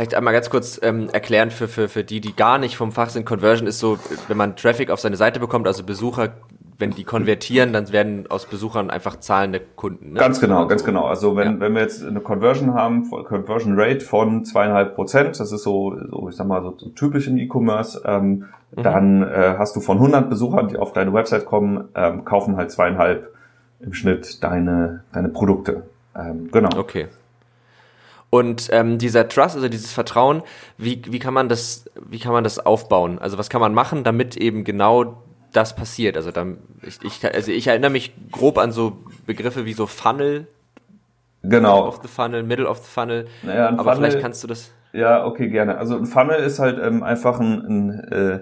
Vielleicht einmal ganz kurz ähm, erklären für, für, für die, die gar nicht vom Fach sind. Conversion ist so, wenn man Traffic auf seine Seite bekommt, also Besucher, wenn die konvertieren, dann werden aus Besuchern einfach zahlende Kunden. Ne? Ganz genau, ganz genau. Also wenn, ja. wenn wir jetzt eine Conversion haben, Conversion Rate von zweieinhalb Prozent, das ist so, so ich sag mal so, so typisch im E-Commerce, ähm, mhm. dann äh, hast du von 100 Besuchern, die auf deine Website kommen, ähm, kaufen halt zweieinhalb im Schnitt deine deine Produkte. Ähm, genau. Okay. Und ähm, dieser Trust, also dieses Vertrauen, wie, wie kann man das, wie kann man das aufbauen? Also was kann man machen, damit eben genau das passiert? Also dann, ich, ich, also ich erinnere mich grob an so Begriffe wie so Funnel, genau, of the Funnel, Middle of the Funnel. Naja, aber Funnel, vielleicht kannst du das. Ja, okay, gerne. Also ein Funnel ist halt ähm, einfach ein, ein äh,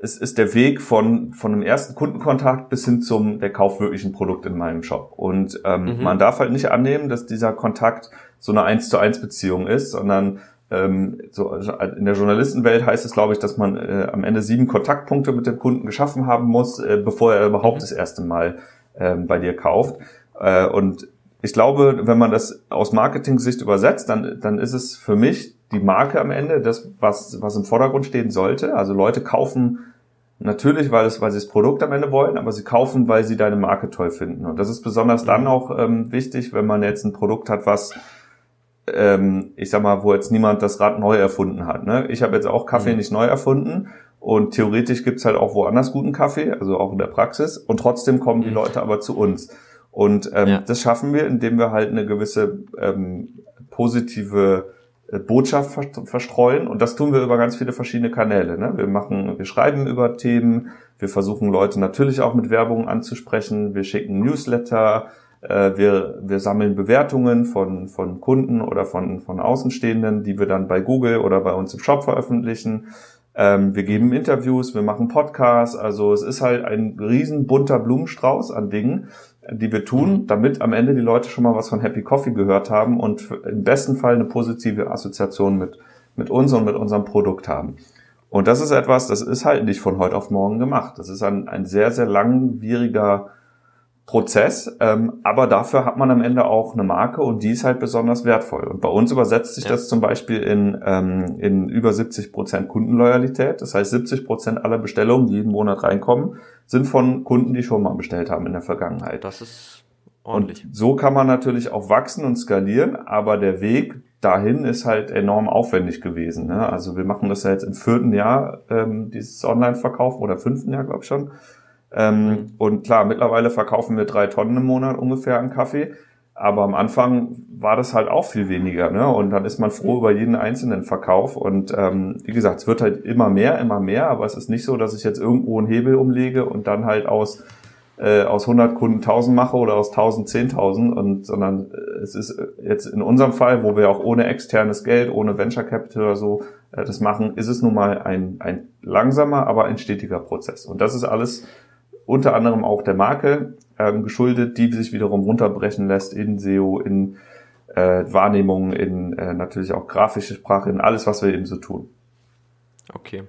es ist der Weg von, von einem ersten Kundenkontakt bis hin zum der Kauf wirklichen Produkt in meinem Shop. Und ähm, mhm. man darf halt nicht annehmen, dass dieser Kontakt so eine eins zu eins Beziehung ist, sondern ähm, so also in der Journalistenwelt heißt es, glaube ich, dass man äh, am Ende sieben Kontaktpunkte mit dem Kunden geschaffen haben muss, äh, bevor er überhaupt mhm. das erste Mal ähm, bei dir kauft. Äh, und ich glaube, wenn man das aus Marketing-Sicht übersetzt, dann, dann ist es für mich die Marke am Ende, das, was, was im Vordergrund stehen sollte. Also Leute kaufen natürlich, weil, es, weil sie das Produkt am Ende wollen, aber sie kaufen, weil sie deine Marke toll finden. Und das ist besonders dann mhm. auch ähm, wichtig, wenn man jetzt ein Produkt hat, was ähm, ich sag mal, wo jetzt niemand das Rad neu erfunden hat. Ne? Ich habe jetzt auch Kaffee mhm. nicht neu erfunden und theoretisch gibt's halt auch woanders guten Kaffee, also auch in der Praxis. Und trotzdem kommen die mhm. Leute aber zu uns. Und ähm, ja. das schaffen wir, indem wir halt eine gewisse ähm, positive Botschaft verstreuen. Und das tun wir über ganz viele verschiedene Kanäle. Ne? Wir machen, wir schreiben über Themen, wir versuchen Leute natürlich auch mit Werbung anzusprechen, wir schicken Newsletter, äh, wir, wir sammeln Bewertungen von, von Kunden oder von, von Außenstehenden, die wir dann bei Google oder bei uns im Shop veröffentlichen. Ähm, wir geben Interviews, wir machen Podcasts. Also es ist halt ein riesen bunter Blumenstrauß an Dingen, die wir tun, mhm. damit am Ende die Leute schon mal was von Happy Coffee gehört haben und im besten Fall eine positive Assoziation mit, mit uns und mit unserem Produkt haben. Und das ist etwas, das ist halt nicht von heute auf morgen gemacht. Das ist ein, ein sehr, sehr langwieriger Prozess, ähm, aber dafür hat man am Ende auch eine Marke und die ist halt besonders wertvoll. Und bei uns übersetzt sich ja. das zum Beispiel in, ähm, in über 70 Prozent Kundenloyalität. Das heißt, 70 Prozent aller Bestellungen, die jeden Monat reinkommen, sind von Kunden, die schon mal bestellt haben in der Vergangenheit. Das ist ordentlich. Und so kann man natürlich auch wachsen und skalieren, aber der Weg dahin ist halt enorm aufwendig gewesen. Ne? Also wir machen das ja jetzt im vierten Jahr, ähm, dieses Online-Verkauf oder fünften Jahr, glaube ich schon. Ähm, mhm. Und klar, mittlerweile verkaufen wir drei Tonnen im Monat ungefähr an Kaffee. Aber am Anfang war das halt auch viel weniger, ne? Und dann ist man froh über jeden einzelnen Verkauf. Und ähm, wie gesagt, es wird halt immer mehr, immer mehr. Aber es ist nicht so, dass ich jetzt irgendwo einen Hebel umlege und dann halt aus äh, aus 100 Kunden 1000 mache oder aus 1000 10.000. Und sondern äh, es ist jetzt in unserem Fall, wo wir auch ohne externes Geld, ohne Venture Capital oder so äh, das machen, ist es nun mal ein ein langsamer, aber ein stetiger Prozess. Und das ist alles unter anderem auch der Marke ähm, geschuldet, die sich wiederum runterbrechen lässt in SEO, in äh, Wahrnehmung, in äh, natürlich auch grafische Sprache, in alles, was wir eben so tun. Okay.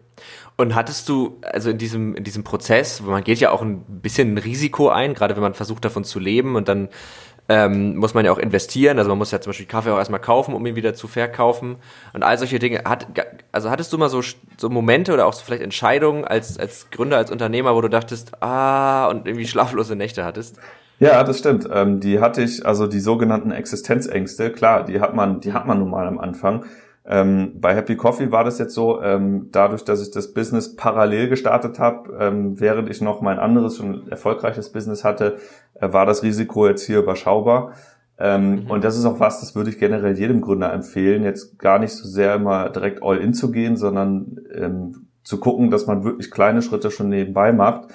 Und hattest du, also in diesem, in diesem Prozess, man geht ja auch ein bisschen ein Risiko ein, gerade wenn man versucht davon zu leben und dann ähm, muss man ja auch investieren. Also man muss ja zum Beispiel Kaffee auch erstmal kaufen, um ihn wieder zu verkaufen und all solche Dinge. Hat, also hattest du mal so, so Momente oder auch so vielleicht Entscheidungen als, als Gründer, als Unternehmer, wo du dachtest, ah, und irgendwie schlaflose Nächte hattest? Ja, das stimmt. Ähm, die hatte ich, also die sogenannten Existenzängste, klar, die hat man, die hat man nun mal am Anfang. Ähm, bei Happy Coffee war das jetzt so, ähm, dadurch, dass ich das Business parallel gestartet habe, ähm, während ich noch mein anderes schon erfolgreiches Business hatte, äh, war das Risiko jetzt hier überschaubar. Ähm, mhm. Und das ist auch was, das würde ich generell jedem Gründer empfehlen, jetzt gar nicht so sehr immer direkt all in zu gehen, sondern ähm, zu gucken, dass man wirklich kleine Schritte schon nebenbei macht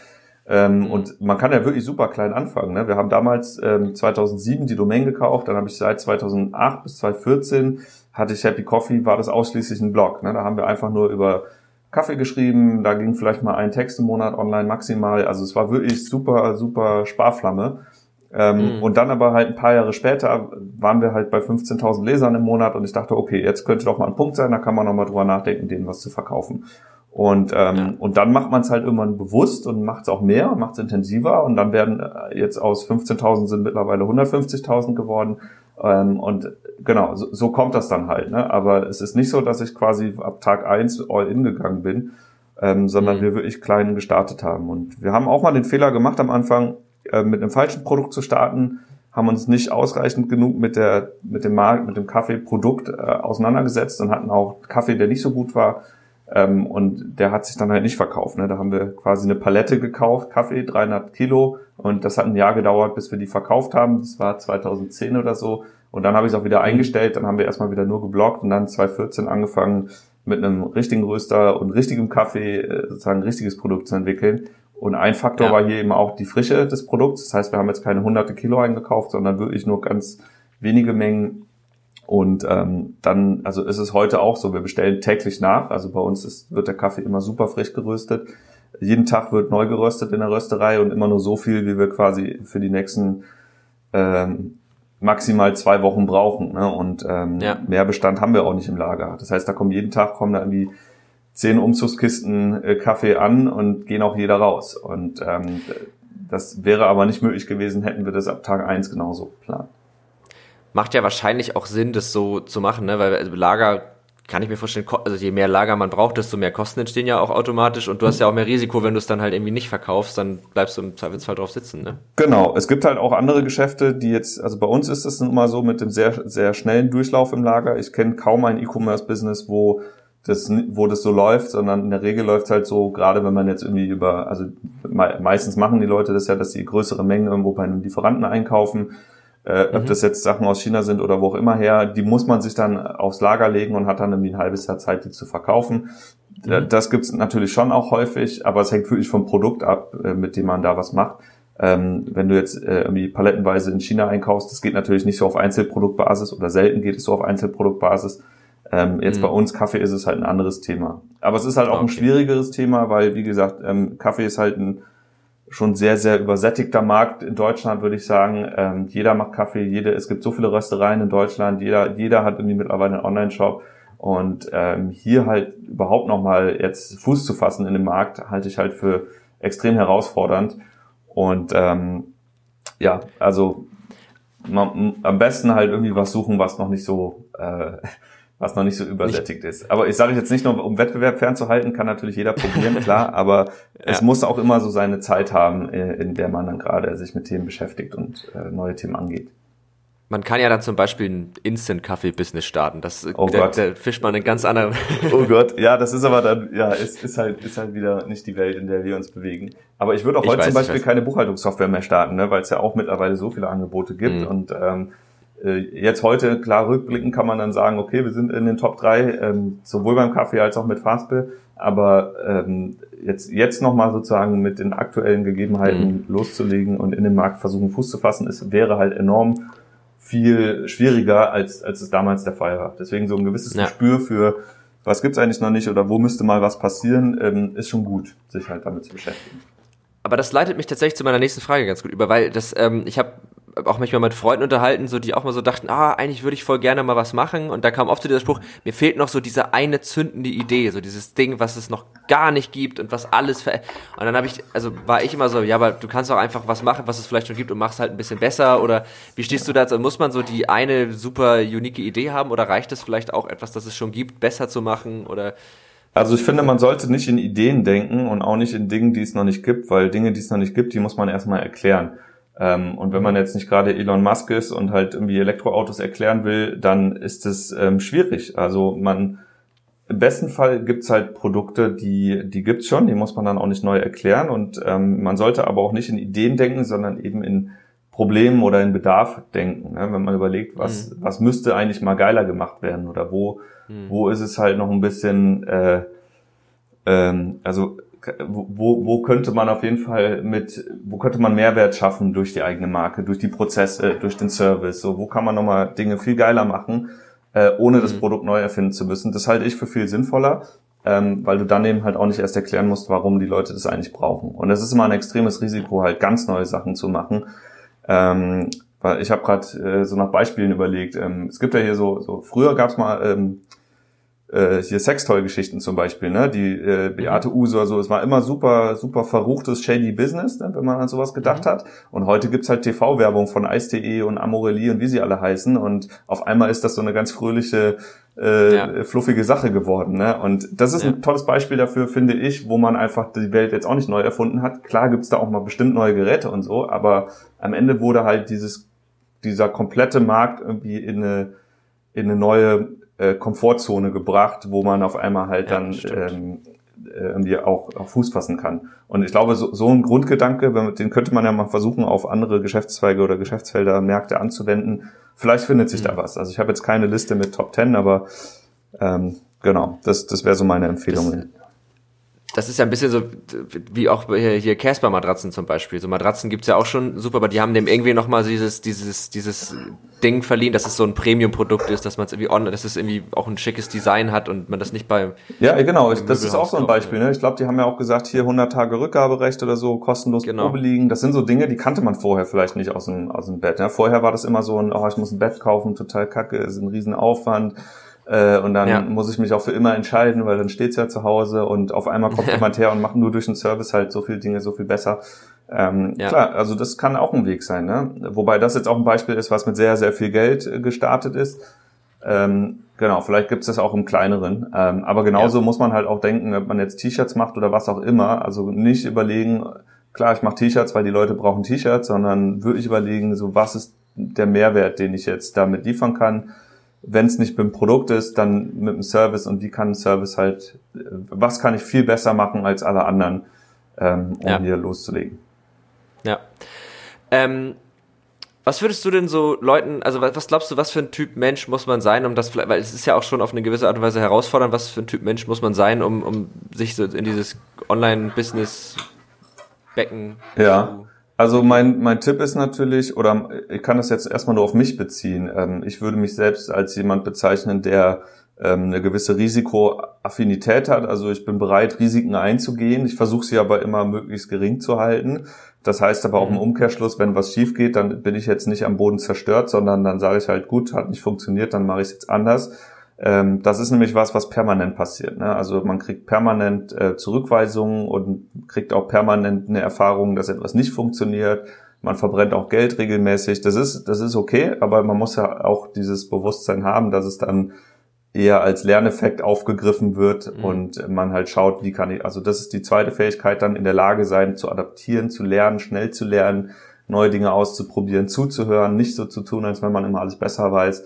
ähm, mhm. Und man kann ja wirklich super klein anfangen. Ne? Wir haben damals ähm, 2007 die Domain gekauft, dann habe ich seit 2008 bis 2014 hatte ich Happy Coffee, war das ausschließlich ein Blog. Ne? Da haben wir einfach nur über Kaffee geschrieben, da ging vielleicht mal ein Text im Monat online maximal. Also es war wirklich super, super Sparflamme. Ähm, mhm. Und dann aber halt ein paar Jahre später waren wir halt bei 15.000 Lesern im Monat und ich dachte, okay, jetzt könnte doch mal ein Punkt sein, da kann man noch mal drüber nachdenken, denen was zu verkaufen. Und, ähm, ja. und dann macht man es halt irgendwann bewusst und macht es auch mehr, macht es intensiver und dann werden äh, jetzt aus 15.000 sind mittlerweile 150.000 geworden. Ähm, und genau, so, so kommt das dann halt. Ne? Aber es ist nicht so, dass ich quasi ab Tag eins all in gegangen bin, ähm, sondern mhm. wir wirklich klein gestartet haben. Und wir haben auch mal den Fehler gemacht am Anfang, äh, mit einem falschen Produkt zu starten, haben uns nicht ausreichend genug mit der mit dem Markt, mit dem Kaffeeprodukt äh, auseinandergesetzt und hatten auch Kaffee, der nicht so gut war ähm, und der hat sich dann halt nicht verkauft. Ne? Da haben wir quasi eine Palette gekauft, Kaffee, 300 Kilo. Und das hat ein Jahr gedauert, bis wir die verkauft haben. Das war 2010 oder so. Und dann habe ich es auch wieder eingestellt. Dann haben wir erstmal wieder nur geblockt und dann 2014 angefangen, mit einem richtigen Röster und richtigem Kaffee äh, sozusagen ein richtiges Produkt zu entwickeln. Und ein Faktor ja. war hier eben auch die Frische des Produkts. Das heißt, wir haben jetzt keine hunderte Kilo eingekauft, sondern wirklich nur ganz wenige Mengen und ähm, dann, also ist es heute auch so, wir bestellen täglich nach. Also bei uns ist, wird der Kaffee immer super frisch geröstet. Jeden Tag wird neu geröstet in der Rösterei und immer nur so viel, wie wir quasi für die nächsten ähm, maximal zwei Wochen brauchen. Ne? Und ähm, ja. mehr Bestand haben wir auch nicht im Lager. Das heißt, da kommen jeden Tag kommen da irgendwie zehn Umzugskisten äh, Kaffee an und gehen auch jeder raus. Und ähm, das wäre aber nicht möglich gewesen, hätten wir das ab Tag eins genauso geplant macht ja wahrscheinlich auch Sinn, das so zu machen, ne? weil also Lager kann ich mir vorstellen, also je mehr Lager man braucht, desto mehr Kosten entstehen ja auch automatisch und du hast ja auch mehr Risiko, wenn du es dann halt irgendwie nicht verkaufst, dann bleibst du im Zweifelsfall drauf sitzen, ne? Genau, es gibt halt auch andere Geschäfte, die jetzt, also bei uns ist es immer so mit dem sehr, sehr schnellen Durchlauf im Lager. Ich kenne kaum ein E-Commerce-Business, wo das, wo das so läuft, sondern in der Regel läuft es halt so, gerade wenn man jetzt irgendwie über, also meistens machen die Leute das ja, dass sie größere Mengen irgendwo bei einem Lieferanten einkaufen äh, mhm. ob das jetzt Sachen aus China sind oder wo auch immer her, die muss man sich dann aufs Lager legen und hat dann irgendwie ein halbes Jahr Zeit, die zu verkaufen. Mhm. Das gibt's natürlich schon auch häufig, aber es hängt wirklich vom Produkt ab, äh, mit dem man da was macht. Ähm, wenn du jetzt äh, irgendwie palettenweise in China einkaufst, das geht natürlich nicht so auf Einzelproduktbasis oder selten geht es so auf Einzelproduktbasis. Ähm, jetzt mhm. bei uns Kaffee ist es halt ein anderes Thema. Aber es ist halt auch okay. ein schwierigeres Thema, weil wie gesagt, ähm, Kaffee ist halt ein schon sehr, sehr übersättigter Markt in Deutschland, würde ich sagen. Ähm, jeder macht Kaffee, jede, es gibt so viele Röstereien in Deutschland, jeder, jeder hat irgendwie mittlerweile einen Online-Shop. Und ähm, hier halt überhaupt nochmal jetzt Fuß zu fassen in dem Markt, halte ich halt für extrem herausfordernd. Und ähm, ja, also man, am besten halt irgendwie was suchen, was noch nicht so äh, was noch nicht so übersättigt ist. Aber ich sage jetzt nicht nur, um Wettbewerb fernzuhalten, kann natürlich jeder probieren, klar, aber ja. es muss auch immer so seine Zeit haben, äh, in der man dann gerade sich mit Themen beschäftigt und äh, neue Themen angeht. Man kann ja dann zum Beispiel ein Instant-Kaffee-Business starten. Das, oh da, Gott. da fischt man einen ganz anderen. Oh Gott, ja, das ist aber dann, ja, ist, ist halt, ist halt wieder nicht die Welt, in der wir uns bewegen. Aber ich würde auch ich heute weiß, zum Beispiel keine Buchhaltungssoftware mehr starten, ne, weil es ja auch mittlerweile so viele Angebote gibt mhm. und ähm, äh, jetzt heute, klar rückblicken, kann man dann sagen, okay, wir sind in den Top 3, ähm, sowohl beim Kaffee als auch mit Fastbill. Aber ähm, jetzt, jetzt nochmal sozusagen mit den aktuellen Gegebenheiten mhm. loszulegen und in den Markt versuchen, Fuß zu fassen, ist, wäre halt enorm viel schwieriger, als, als es damals der Fall war. Deswegen so ein gewisses ja. Gespür für, was gibt's eigentlich noch nicht oder wo müsste mal was passieren, ähm, ist schon gut, sich halt damit zu beschäftigen. Aber das leitet mich tatsächlich zu meiner nächsten Frage ganz gut über, weil das, ähm, ich habe auch manchmal mit Freunden unterhalten, so die auch mal so dachten, ah, eigentlich würde ich voll gerne mal was machen. Und da kam oft so dieser Spruch, mir fehlt noch so diese eine zündende Idee, so dieses Ding, was es noch gar nicht gibt und was alles ver Und dann habe ich, also war ich immer so, ja, aber du kannst auch einfach was machen, was es vielleicht schon gibt und machst halt ein bisschen besser. Oder wie stehst du dazu? Muss man so die eine super unique Idee haben oder reicht es vielleicht auch etwas, das es schon gibt, besser zu machen? Oder also ich finde, man sollte nicht in Ideen denken und auch nicht in Dingen, die es noch nicht gibt, weil Dinge, die es noch nicht gibt, die muss man erstmal erklären. Ähm, und wenn man jetzt nicht gerade Elon Musk ist und halt irgendwie Elektroautos erklären will, dann ist es ähm, schwierig. Also man im besten Fall gibt's halt Produkte, die, die gibt's schon, die muss man dann auch nicht neu erklären. Und ähm, man sollte aber auch nicht in Ideen denken, sondern eben in Problemen oder in Bedarf denken. Ne? Wenn man überlegt, was, mhm. was müsste eigentlich mal geiler gemacht werden oder wo, mhm. wo ist es halt noch ein bisschen, äh, ähm, also wo, wo könnte man auf jeden Fall mit, wo könnte man Mehrwert schaffen durch die eigene Marke, durch die Prozesse, durch den Service, so wo kann man nochmal Dinge viel geiler machen, äh, ohne mhm. das Produkt neu erfinden zu müssen. Das halte ich für viel sinnvoller, ähm, weil du dann eben halt auch nicht erst erklären musst, warum die Leute das eigentlich brauchen. Und es ist immer ein extremes Risiko, halt ganz neue Sachen zu machen. Ähm, weil ich habe gerade äh, so nach Beispielen überlegt. Ähm, es gibt ja hier so, so früher gab es mal ähm, äh, hier Sextoy-Geschichten zum Beispiel, ne? Die äh, Beate mhm. Use oder so, es war immer super, super verruchtes, shady Business, ne? wenn man an sowas gedacht mhm. hat. Und heute gibt's halt TV-Werbung von Ice.de und Amorelie und wie sie alle heißen. Und auf einmal ist das so eine ganz fröhliche, äh, ja. fluffige Sache geworden. Ne? Und das ist ja. ein tolles Beispiel dafür, finde ich, wo man einfach die Welt jetzt auch nicht neu erfunden hat. Klar gibt's da auch mal bestimmt neue Geräte und so, aber am Ende wurde halt dieses, dieser komplette Markt irgendwie in eine, in eine neue äh, Komfortzone gebracht, wo man auf einmal halt ja, dann ähm, äh, irgendwie auch, auch Fuß fassen kann. Und ich glaube, so, so ein Grundgedanke, den könnte man ja mal versuchen, auf andere Geschäftszweige oder Geschäftsfelder, Märkte anzuwenden. Vielleicht findet sich mhm. da was. Also ich habe jetzt keine Liste mit Top Ten, aber ähm, genau, das, das wäre so meine Empfehlung. Das, das ist ja ein bisschen so wie auch hier Casper-Matratzen zum Beispiel. So Matratzen gibt's ja auch schon super, aber die haben dem irgendwie nochmal dieses, dieses, dieses Ding verliehen, dass es so ein Premium-Produkt ist, dass man es irgendwie online, dass es irgendwie auch ein schickes Design hat und man das nicht bei. Ja, genau, das ist auch so ein Beispiel. Ne? Ich glaube, die haben ja auch gesagt, hier 100 Tage Rückgaberecht oder so, kostenlos genau. Probe liegen. Das sind so Dinge, die kannte man vorher vielleicht nicht aus dem, aus dem Bett. Ne? Vorher war das immer so ein, oh, ich muss ein Bett kaufen, total kacke, ist ein Riesenaufwand. Äh, und dann ja. muss ich mich auch für immer entscheiden, weil dann steht's ja zu Hause und auf einmal kommt jemand her und macht nur durch den Service halt so viele Dinge so viel besser. Ähm, ja. Klar, also das kann auch ein Weg sein. Ne? Wobei das jetzt auch ein Beispiel ist, was mit sehr, sehr viel Geld äh, gestartet ist. Ähm, genau, vielleicht gibt's das auch im kleineren. Ähm, aber genauso ja. muss man halt auch denken, ob man jetzt T-Shirts macht oder was auch immer. Also nicht überlegen, klar, ich mache T-Shirts, weil die Leute brauchen T-Shirts, sondern wirklich überlegen, so was ist der Mehrwert, den ich jetzt damit liefern kann wenn es nicht mit dem Produkt ist, dann mit dem Service und wie kann ein Service halt, was kann ich viel besser machen als alle anderen, ähm, um ja. hier loszulegen. Ja. Ähm, was würdest du denn so Leuten, also was glaubst du, was für ein Typ Mensch muss man sein, um das vielleicht, weil es ist ja auch schon auf eine gewisse Art und Weise herausfordernd, was für ein Typ Mensch muss man sein, um, um sich so in dieses Online-Business-Becken ja. zu also mein, mein Tipp ist natürlich, oder ich kann das jetzt erstmal nur auf mich beziehen. Ähm, ich würde mich selbst als jemand bezeichnen, der ähm, eine gewisse Risikoaffinität hat. Also ich bin bereit, Risiken einzugehen. Ich versuche sie aber immer möglichst gering zu halten. Das heißt aber auch im mhm. Umkehrschluss, wenn was schief geht, dann bin ich jetzt nicht am Boden zerstört, sondern dann sage ich halt, gut, hat nicht funktioniert, dann mache ich es jetzt anders. Ähm, das ist nämlich was, was permanent passiert. Ne? Also man kriegt permanent äh, Zurückweisungen und kriegt auch permanent eine Erfahrung, dass etwas nicht funktioniert. Man verbrennt auch Geld regelmäßig. Das ist, das ist okay, aber man muss ja auch dieses Bewusstsein haben, dass es dann eher als Lerneffekt aufgegriffen wird mhm. und man halt schaut, wie kann ich, also das ist die zweite Fähigkeit, dann in der Lage sein, zu adaptieren, zu lernen, schnell zu lernen, neue Dinge auszuprobieren, zuzuhören, nicht so zu tun, als wenn man immer alles besser weiß.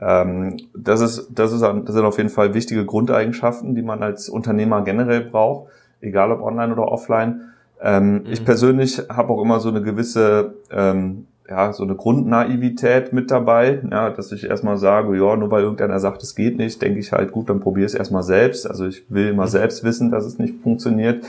Ähm, das, ist, das, ist, das sind auf jeden Fall wichtige Grundeigenschaften, die man als Unternehmer generell braucht, egal ob online oder offline. Ähm, mhm. Ich persönlich habe auch immer so eine gewisse, ähm, ja, so eine Grundnaivität mit dabei, ja, dass ich erstmal sage, ja, nur weil irgendeiner sagt, es geht nicht, denke ich halt, gut, dann probiere es erstmal selbst. Also ich will immer mhm. selbst wissen, dass es nicht funktioniert.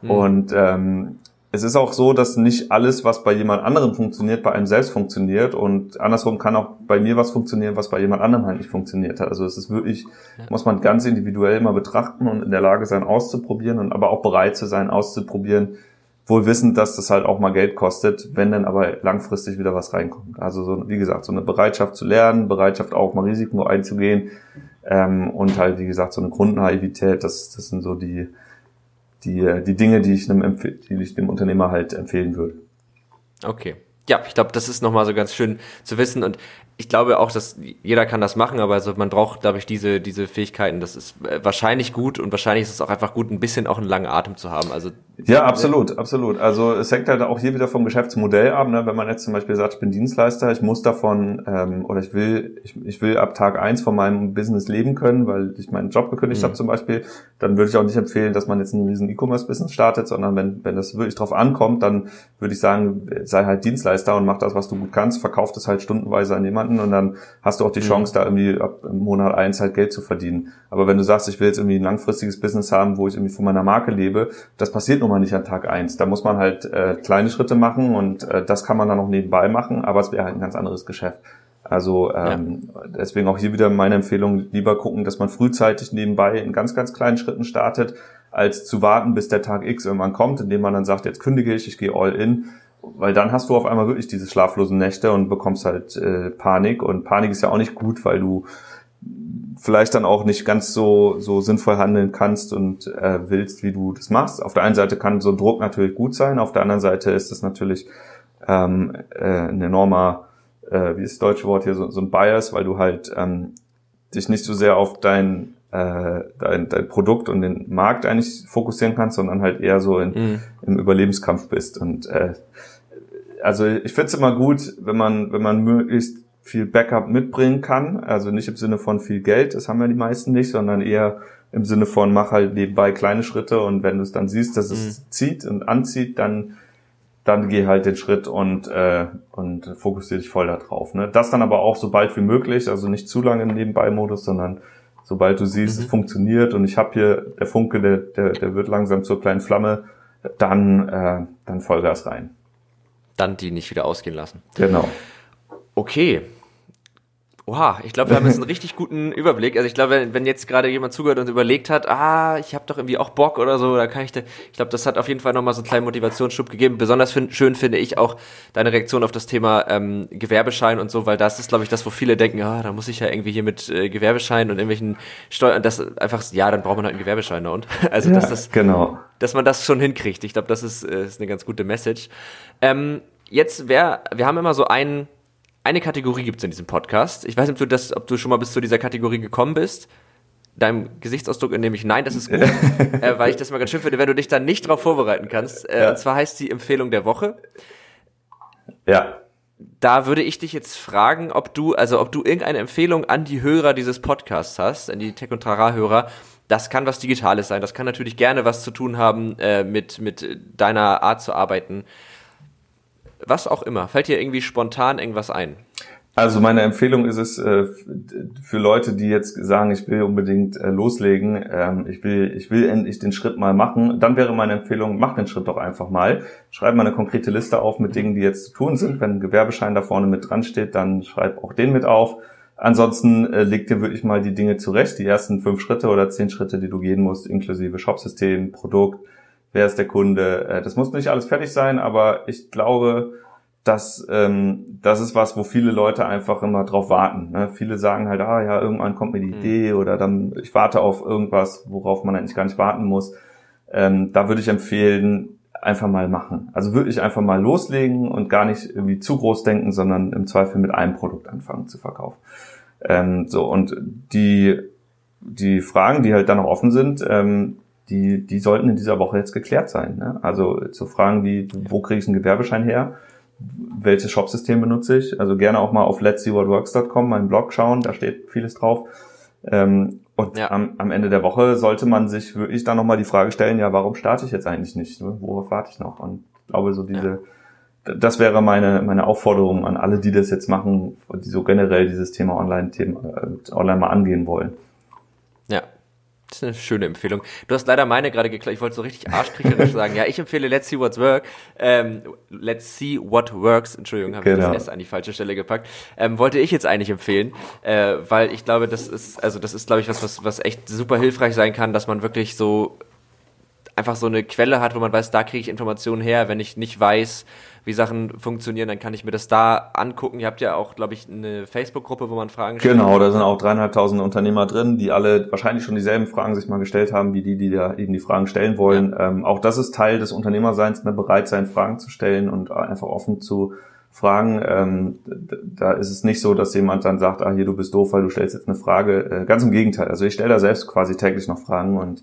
Mhm. Und ähm, es ist auch so, dass nicht alles, was bei jemand anderem funktioniert, bei einem selbst funktioniert und andersrum kann auch bei mir was funktionieren, was bei jemand anderem halt nicht funktioniert hat. Also es ist wirklich, ja. muss man ganz individuell mal betrachten und in der Lage sein, auszuprobieren und aber auch bereit zu sein, auszuprobieren, wohl wissend, dass das halt auch mal Geld kostet, wenn dann aber langfristig wieder was reinkommt. Also so, wie gesagt, so eine Bereitschaft zu lernen, Bereitschaft auch mal Risiken einzugehen ähm, und halt, wie gesagt, so eine Grundnaivität, das, das sind so die, die, die Dinge, die ich, einem, die ich dem Unternehmer halt empfehlen würde. Okay. Ja, ich glaube, das ist nochmal so ganz schön zu wissen. Und ich glaube auch, dass jeder kann das machen, aber also man braucht, glaube ich, diese, diese Fähigkeiten. Das ist äh, wahrscheinlich gut und wahrscheinlich ist es auch einfach gut, ein bisschen auch einen langen Atem zu haben. Also ja, absolut, absolut. Also es hängt halt auch hier wieder vom Geschäftsmodell ab. Ne? Wenn man jetzt zum Beispiel sagt, ich bin Dienstleister, ich muss davon ähm, oder ich will, ich, ich will ab Tag eins von meinem Business leben können, weil ich meinen Job gekündigt mhm. habe zum Beispiel, dann würde ich auch nicht empfehlen, dass man jetzt ein riesen E-Commerce-Business startet, sondern wenn, wenn das wirklich drauf ankommt, dann würde ich sagen, sei halt Dienstleister und mach das, was du gut kannst, verkauf das halt stundenweise an jemanden und dann hast du auch die mhm. Chance, da irgendwie ab Monat eins halt Geld zu verdienen. Aber wenn du sagst, ich will jetzt irgendwie ein langfristiges Business haben, wo ich irgendwie von meiner Marke lebe, das passiert nun mal nicht an Tag eins. Da muss man halt äh, kleine Schritte machen und äh, das kann man dann auch nebenbei machen, aber es wäre halt ein ganz anderes Geschäft. Also ähm, ja. deswegen auch hier wieder meine Empfehlung, lieber gucken, dass man frühzeitig nebenbei in ganz, ganz kleinen Schritten startet, als zu warten, bis der Tag X irgendwann kommt, indem man dann sagt, jetzt kündige ich, ich gehe all in weil dann hast du auf einmal wirklich diese schlaflosen Nächte und bekommst halt äh, Panik und Panik ist ja auch nicht gut, weil du vielleicht dann auch nicht ganz so so sinnvoll handeln kannst und äh, willst, wie du das machst. Auf der einen Seite kann so ein Druck natürlich gut sein, auf der anderen Seite ist es natürlich ähm, äh, ein enormer, äh, wie ist das deutsche Wort hier, so, so ein Bias, weil du halt ähm, dich nicht so sehr auf dein äh, dein, dein Produkt und den Markt eigentlich fokussieren kannst, sondern halt eher so in, mhm. im Überlebenskampf bist. Und äh, also ich finde es immer gut, wenn man, wenn man möglichst viel Backup mitbringen kann. Also nicht im Sinne von viel Geld, das haben ja die meisten nicht, sondern eher im Sinne von mach halt nebenbei kleine Schritte und wenn du es dann siehst, dass es mhm. zieht und anzieht, dann dann geh halt den Schritt und äh, und fokussiere dich voll da drauf. Ne? Das dann aber auch so bald wie möglich, also nicht zu lange im Nebenbei-Modus, sondern sobald du siehst, mhm. es funktioniert und ich habe hier der Funke, der, der der wird langsam zur kleinen Flamme, dann äh, dann Vollgas rein dann die nicht wieder ausgehen lassen. Genau. Okay. Oha, ich glaube, wir haben jetzt einen richtig guten Überblick. Also ich glaube, wenn, wenn jetzt gerade jemand zugehört und überlegt hat, ah, ich habe doch irgendwie auch Bock oder so, da kann ich, da, ich glaube, das hat auf jeden Fall nochmal so einen kleinen Motivationsschub gegeben. Besonders find, schön finde ich auch deine Reaktion auf das Thema ähm, Gewerbeschein und so, weil das ist, glaube ich, das, wo viele denken, ah, da muss ich ja irgendwie hier mit äh, Gewerbeschein und irgendwelchen Steuern, das einfach, ja, dann braucht man halt einen Gewerbeschein da und. Also ja, dass das, genau. dass man das schon hinkriegt. Ich glaube, das ist, äh, ist eine ganz gute Message. Ähm, jetzt wäre, wir haben immer so einen, eine Kategorie gibt es in diesem Podcast. Ich weiß nicht, ob du das, ob du schon mal bis zu dieser Kategorie gekommen bist. Deinem Gesichtsausdruck nehme ich nein, das ist gut, äh, weil ich das mal ganz schön finde, wenn du dich dann nicht darauf vorbereiten kannst. Äh, ja. Und zwar heißt die Empfehlung der Woche. Ja. Da würde ich dich jetzt fragen, ob du, also ob du irgendeine Empfehlung an die Hörer dieses Podcasts hast, an die Tech und Trara-Hörer. Das kann was Digitales sein. Das kann natürlich gerne was zu tun haben äh, mit, mit deiner Art zu arbeiten was auch immer. Fällt dir irgendwie spontan irgendwas ein? Also meine Empfehlung ist es äh, für Leute, die jetzt sagen, ich will unbedingt äh, loslegen, ähm, ich will, ich will endlich den Schritt mal machen, dann wäre meine Empfehlung, mach den Schritt doch einfach mal. Schreib mal eine konkrete Liste auf mit Dingen, die jetzt zu tun sind. Wenn ein Gewerbeschein da vorne mit dran steht, dann schreib auch den mit auf. Ansonsten äh, leg dir wirklich mal die Dinge zurecht, die ersten fünf Schritte oder zehn Schritte, die du gehen musst, inklusive Shopsystem, Produkt, wer ist der Kunde. Äh, das muss nicht alles fertig sein, aber ich glaube, dass ähm, das ist was, wo viele Leute einfach immer drauf warten. Ne? Viele sagen halt, ah ja, irgendwann kommt mir die mhm. Idee oder dann ich warte auf irgendwas, worauf man eigentlich gar nicht warten muss. Ähm, da würde ich empfehlen, einfach mal machen. Also wirklich einfach mal loslegen und gar nicht irgendwie zu groß denken, sondern im Zweifel mit einem Produkt anfangen zu verkaufen. Ähm, so und die die Fragen, die halt dann noch offen sind, ähm, die, die sollten in dieser Woche jetzt geklärt sein. Ne? Also zu Fragen wie, wo kriege ich einen Gewerbeschein her? Welches Shopsystem benutze ich? Also gerne auch mal auf let's see what works.com, meinen Blog schauen, da steht vieles drauf. Ähm, und ja. am, am Ende der Woche sollte man sich wirklich dann nochmal die Frage stellen, ja, warum starte ich jetzt eigentlich nicht? Ne? Worauf warte ich noch? Und ich glaube, so diese, ja. das wäre meine, meine Aufforderung an alle, die das jetzt machen, die so generell dieses Thema Online-Thema, äh, online mal angehen wollen. Das ist eine schöne Empfehlung. Du hast leider meine gerade geklaut. Ich wollte so richtig arschkriecherisch sagen. Ja, ich empfehle Let's See What's Work. Ähm, Let's See What Works. Entschuldigung, habe genau. ich das S an die falsche Stelle gepackt. Ähm, wollte ich jetzt eigentlich empfehlen, äh, weil ich glaube, das ist, also das ist, glaube ich, was, was, was echt super hilfreich sein kann, dass man wirklich so einfach so eine Quelle hat, wo man weiß, da kriege ich Informationen her, wenn ich nicht weiß, wie Sachen funktionieren, dann kann ich mir das da angucken. Ihr habt ja auch, glaube ich, eine Facebook-Gruppe, wo man Fragen stellt. Genau, da sind auch dreieinhalbtausend Unternehmer drin, die alle wahrscheinlich schon dieselben Fragen sich mal gestellt haben, wie die, die da eben die Fragen stellen wollen. Ja. Ähm, auch das ist Teil des Unternehmerseins, ne, bereit sein, Fragen zu stellen und einfach offen zu Fragen. Ähm, da ist es nicht so, dass jemand dann sagt, ah hier, du bist doof, weil du stellst jetzt eine Frage. Äh, ganz im Gegenteil. Also ich stelle da selbst quasi täglich noch Fragen und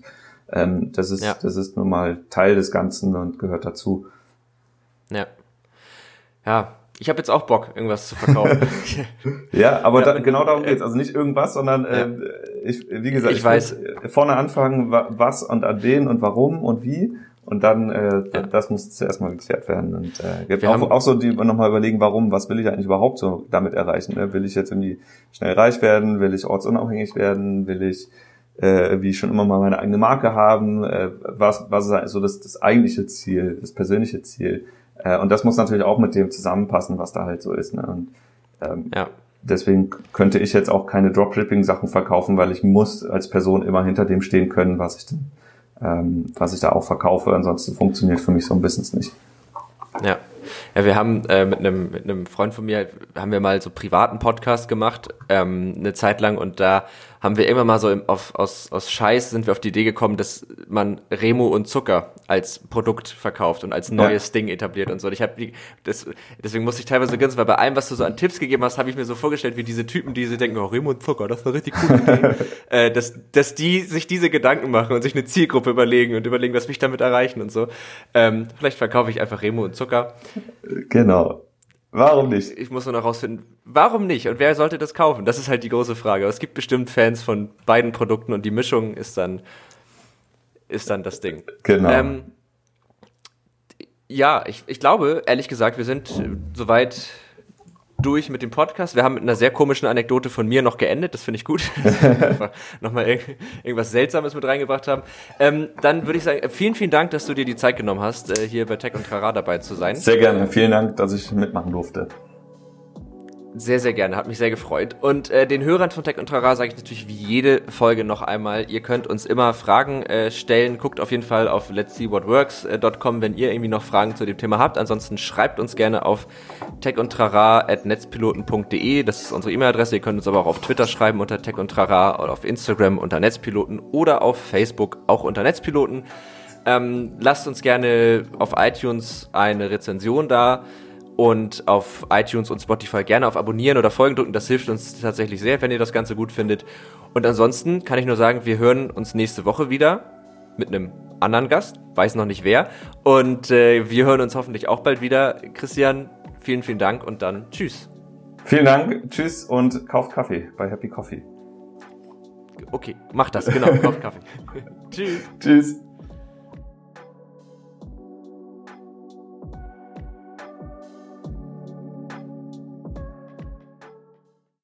ähm, das ist, ja. das ist nun mal Teil des Ganzen und gehört dazu. Ja. Ja, ich habe jetzt auch Bock, irgendwas zu verkaufen. ja, aber ja, da, genau darum geht's. Also nicht irgendwas, sondern ja. äh, ich, wie gesagt, ich, ich weiß. vorne anfangen, was und an wen und warum und wie. Und dann, äh, ja. das muss zuerst mal geklärt werden. Und äh, auch, auch so die nochmal überlegen, warum, was will ich eigentlich überhaupt so damit erreichen? Ne? Will ich jetzt irgendwie schnell reich werden? Will ich ortsunabhängig werden? Will ich äh, wie schon immer mal meine eigene Marke haben? Äh, was, was ist so das, das eigentliche Ziel, das persönliche Ziel? Äh, und das muss natürlich auch mit dem zusammenpassen, was da halt so ist. Ne? Und ähm, ja. deswegen könnte ich jetzt auch keine Dropshipping-Sachen verkaufen, weil ich muss als Person immer hinter dem stehen können, was ich denn ähm, was ich da auch verkaufe. Ansonsten funktioniert für mich so ein Business nicht. Ja. Ja, wir haben äh, mit einem mit einem Freund von mir haben wir mal so privaten Podcast gemacht ähm, eine Zeit lang und da haben wir immer mal so im, auf, aus, aus Scheiß sind wir auf die Idee gekommen, dass man Remo und Zucker als Produkt verkauft und als neues ja. Ding etabliert und so. Und ich habe das, deswegen musste ich teilweise grinsen, weil bei allem, was du so an Tipps gegeben hast, habe ich mir so vorgestellt, wie diese Typen, die sie denken, oh, Remo und Zucker, das war richtig cool. äh, dass, dass die sich diese Gedanken machen und sich eine Zielgruppe überlegen und überlegen, was mich damit erreichen und so. Ähm, vielleicht verkaufe ich einfach Remo und Zucker. Genau. Warum nicht? Ich muss nur noch rausfinden, warum nicht und wer sollte das kaufen? Das ist halt die große Frage. Aber es gibt bestimmt Fans von beiden Produkten und die Mischung ist dann, ist dann das Ding. Genau. Ähm, ja, ich, ich glaube, ehrlich gesagt, wir sind soweit durch mit dem Podcast. Wir haben mit einer sehr komischen Anekdote von mir noch geendet. Das finde ich gut. Nochmal irg irgendwas Seltsames mit reingebracht haben. Ähm, dann würde ich sagen, vielen, vielen Dank, dass du dir die Zeit genommen hast, äh, hier bei Tech und Trara dabei zu sein. Sehr gerne. Vielen Dank, dass ich mitmachen durfte. Sehr, sehr gerne, hat mich sehr gefreut. Und äh, den Hörern von Tech und Trara sage ich natürlich wie jede Folge noch einmal, ihr könnt uns immer Fragen äh, stellen. Guckt auf jeden Fall auf let's see what works.com, wenn ihr irgendwie noch Fragen zu dem Thema habt. Ansonsten schreibt uns gerne auf techundtrara.netzpiloten.de. Das ist unsere E-Mail-Adresse. Ihr könnt uns aber auch auf Twitter schreiben unter Tech und Trara oder auf Instagram unter Netzpiloten oder auf Facebook auch unter Netzpiloten. Ähm, lasst uns gerne auf iTunes eine Rezension da und auf iTunes und Spotify gerne auf Abonnieren oder Folgen drücken. Das hilft uns tatsächlich sehr, wenn ihr das Ganze gut findet. Und ansonsten kann ich nur sagen, wir hören uns nächste Woche wieder mit einem anderen Gast, weiß noch nicht wer. Und äh, wir hören uns hoffentlich auch bald wieder. Christian, vielen, vielen Dank und dann tschüss. Vielen Dank, tschüss und kauft Kaffee bei Happy Coffee. Okay, mach das, genau, kauft Kaffee. tschüss. Tschüss.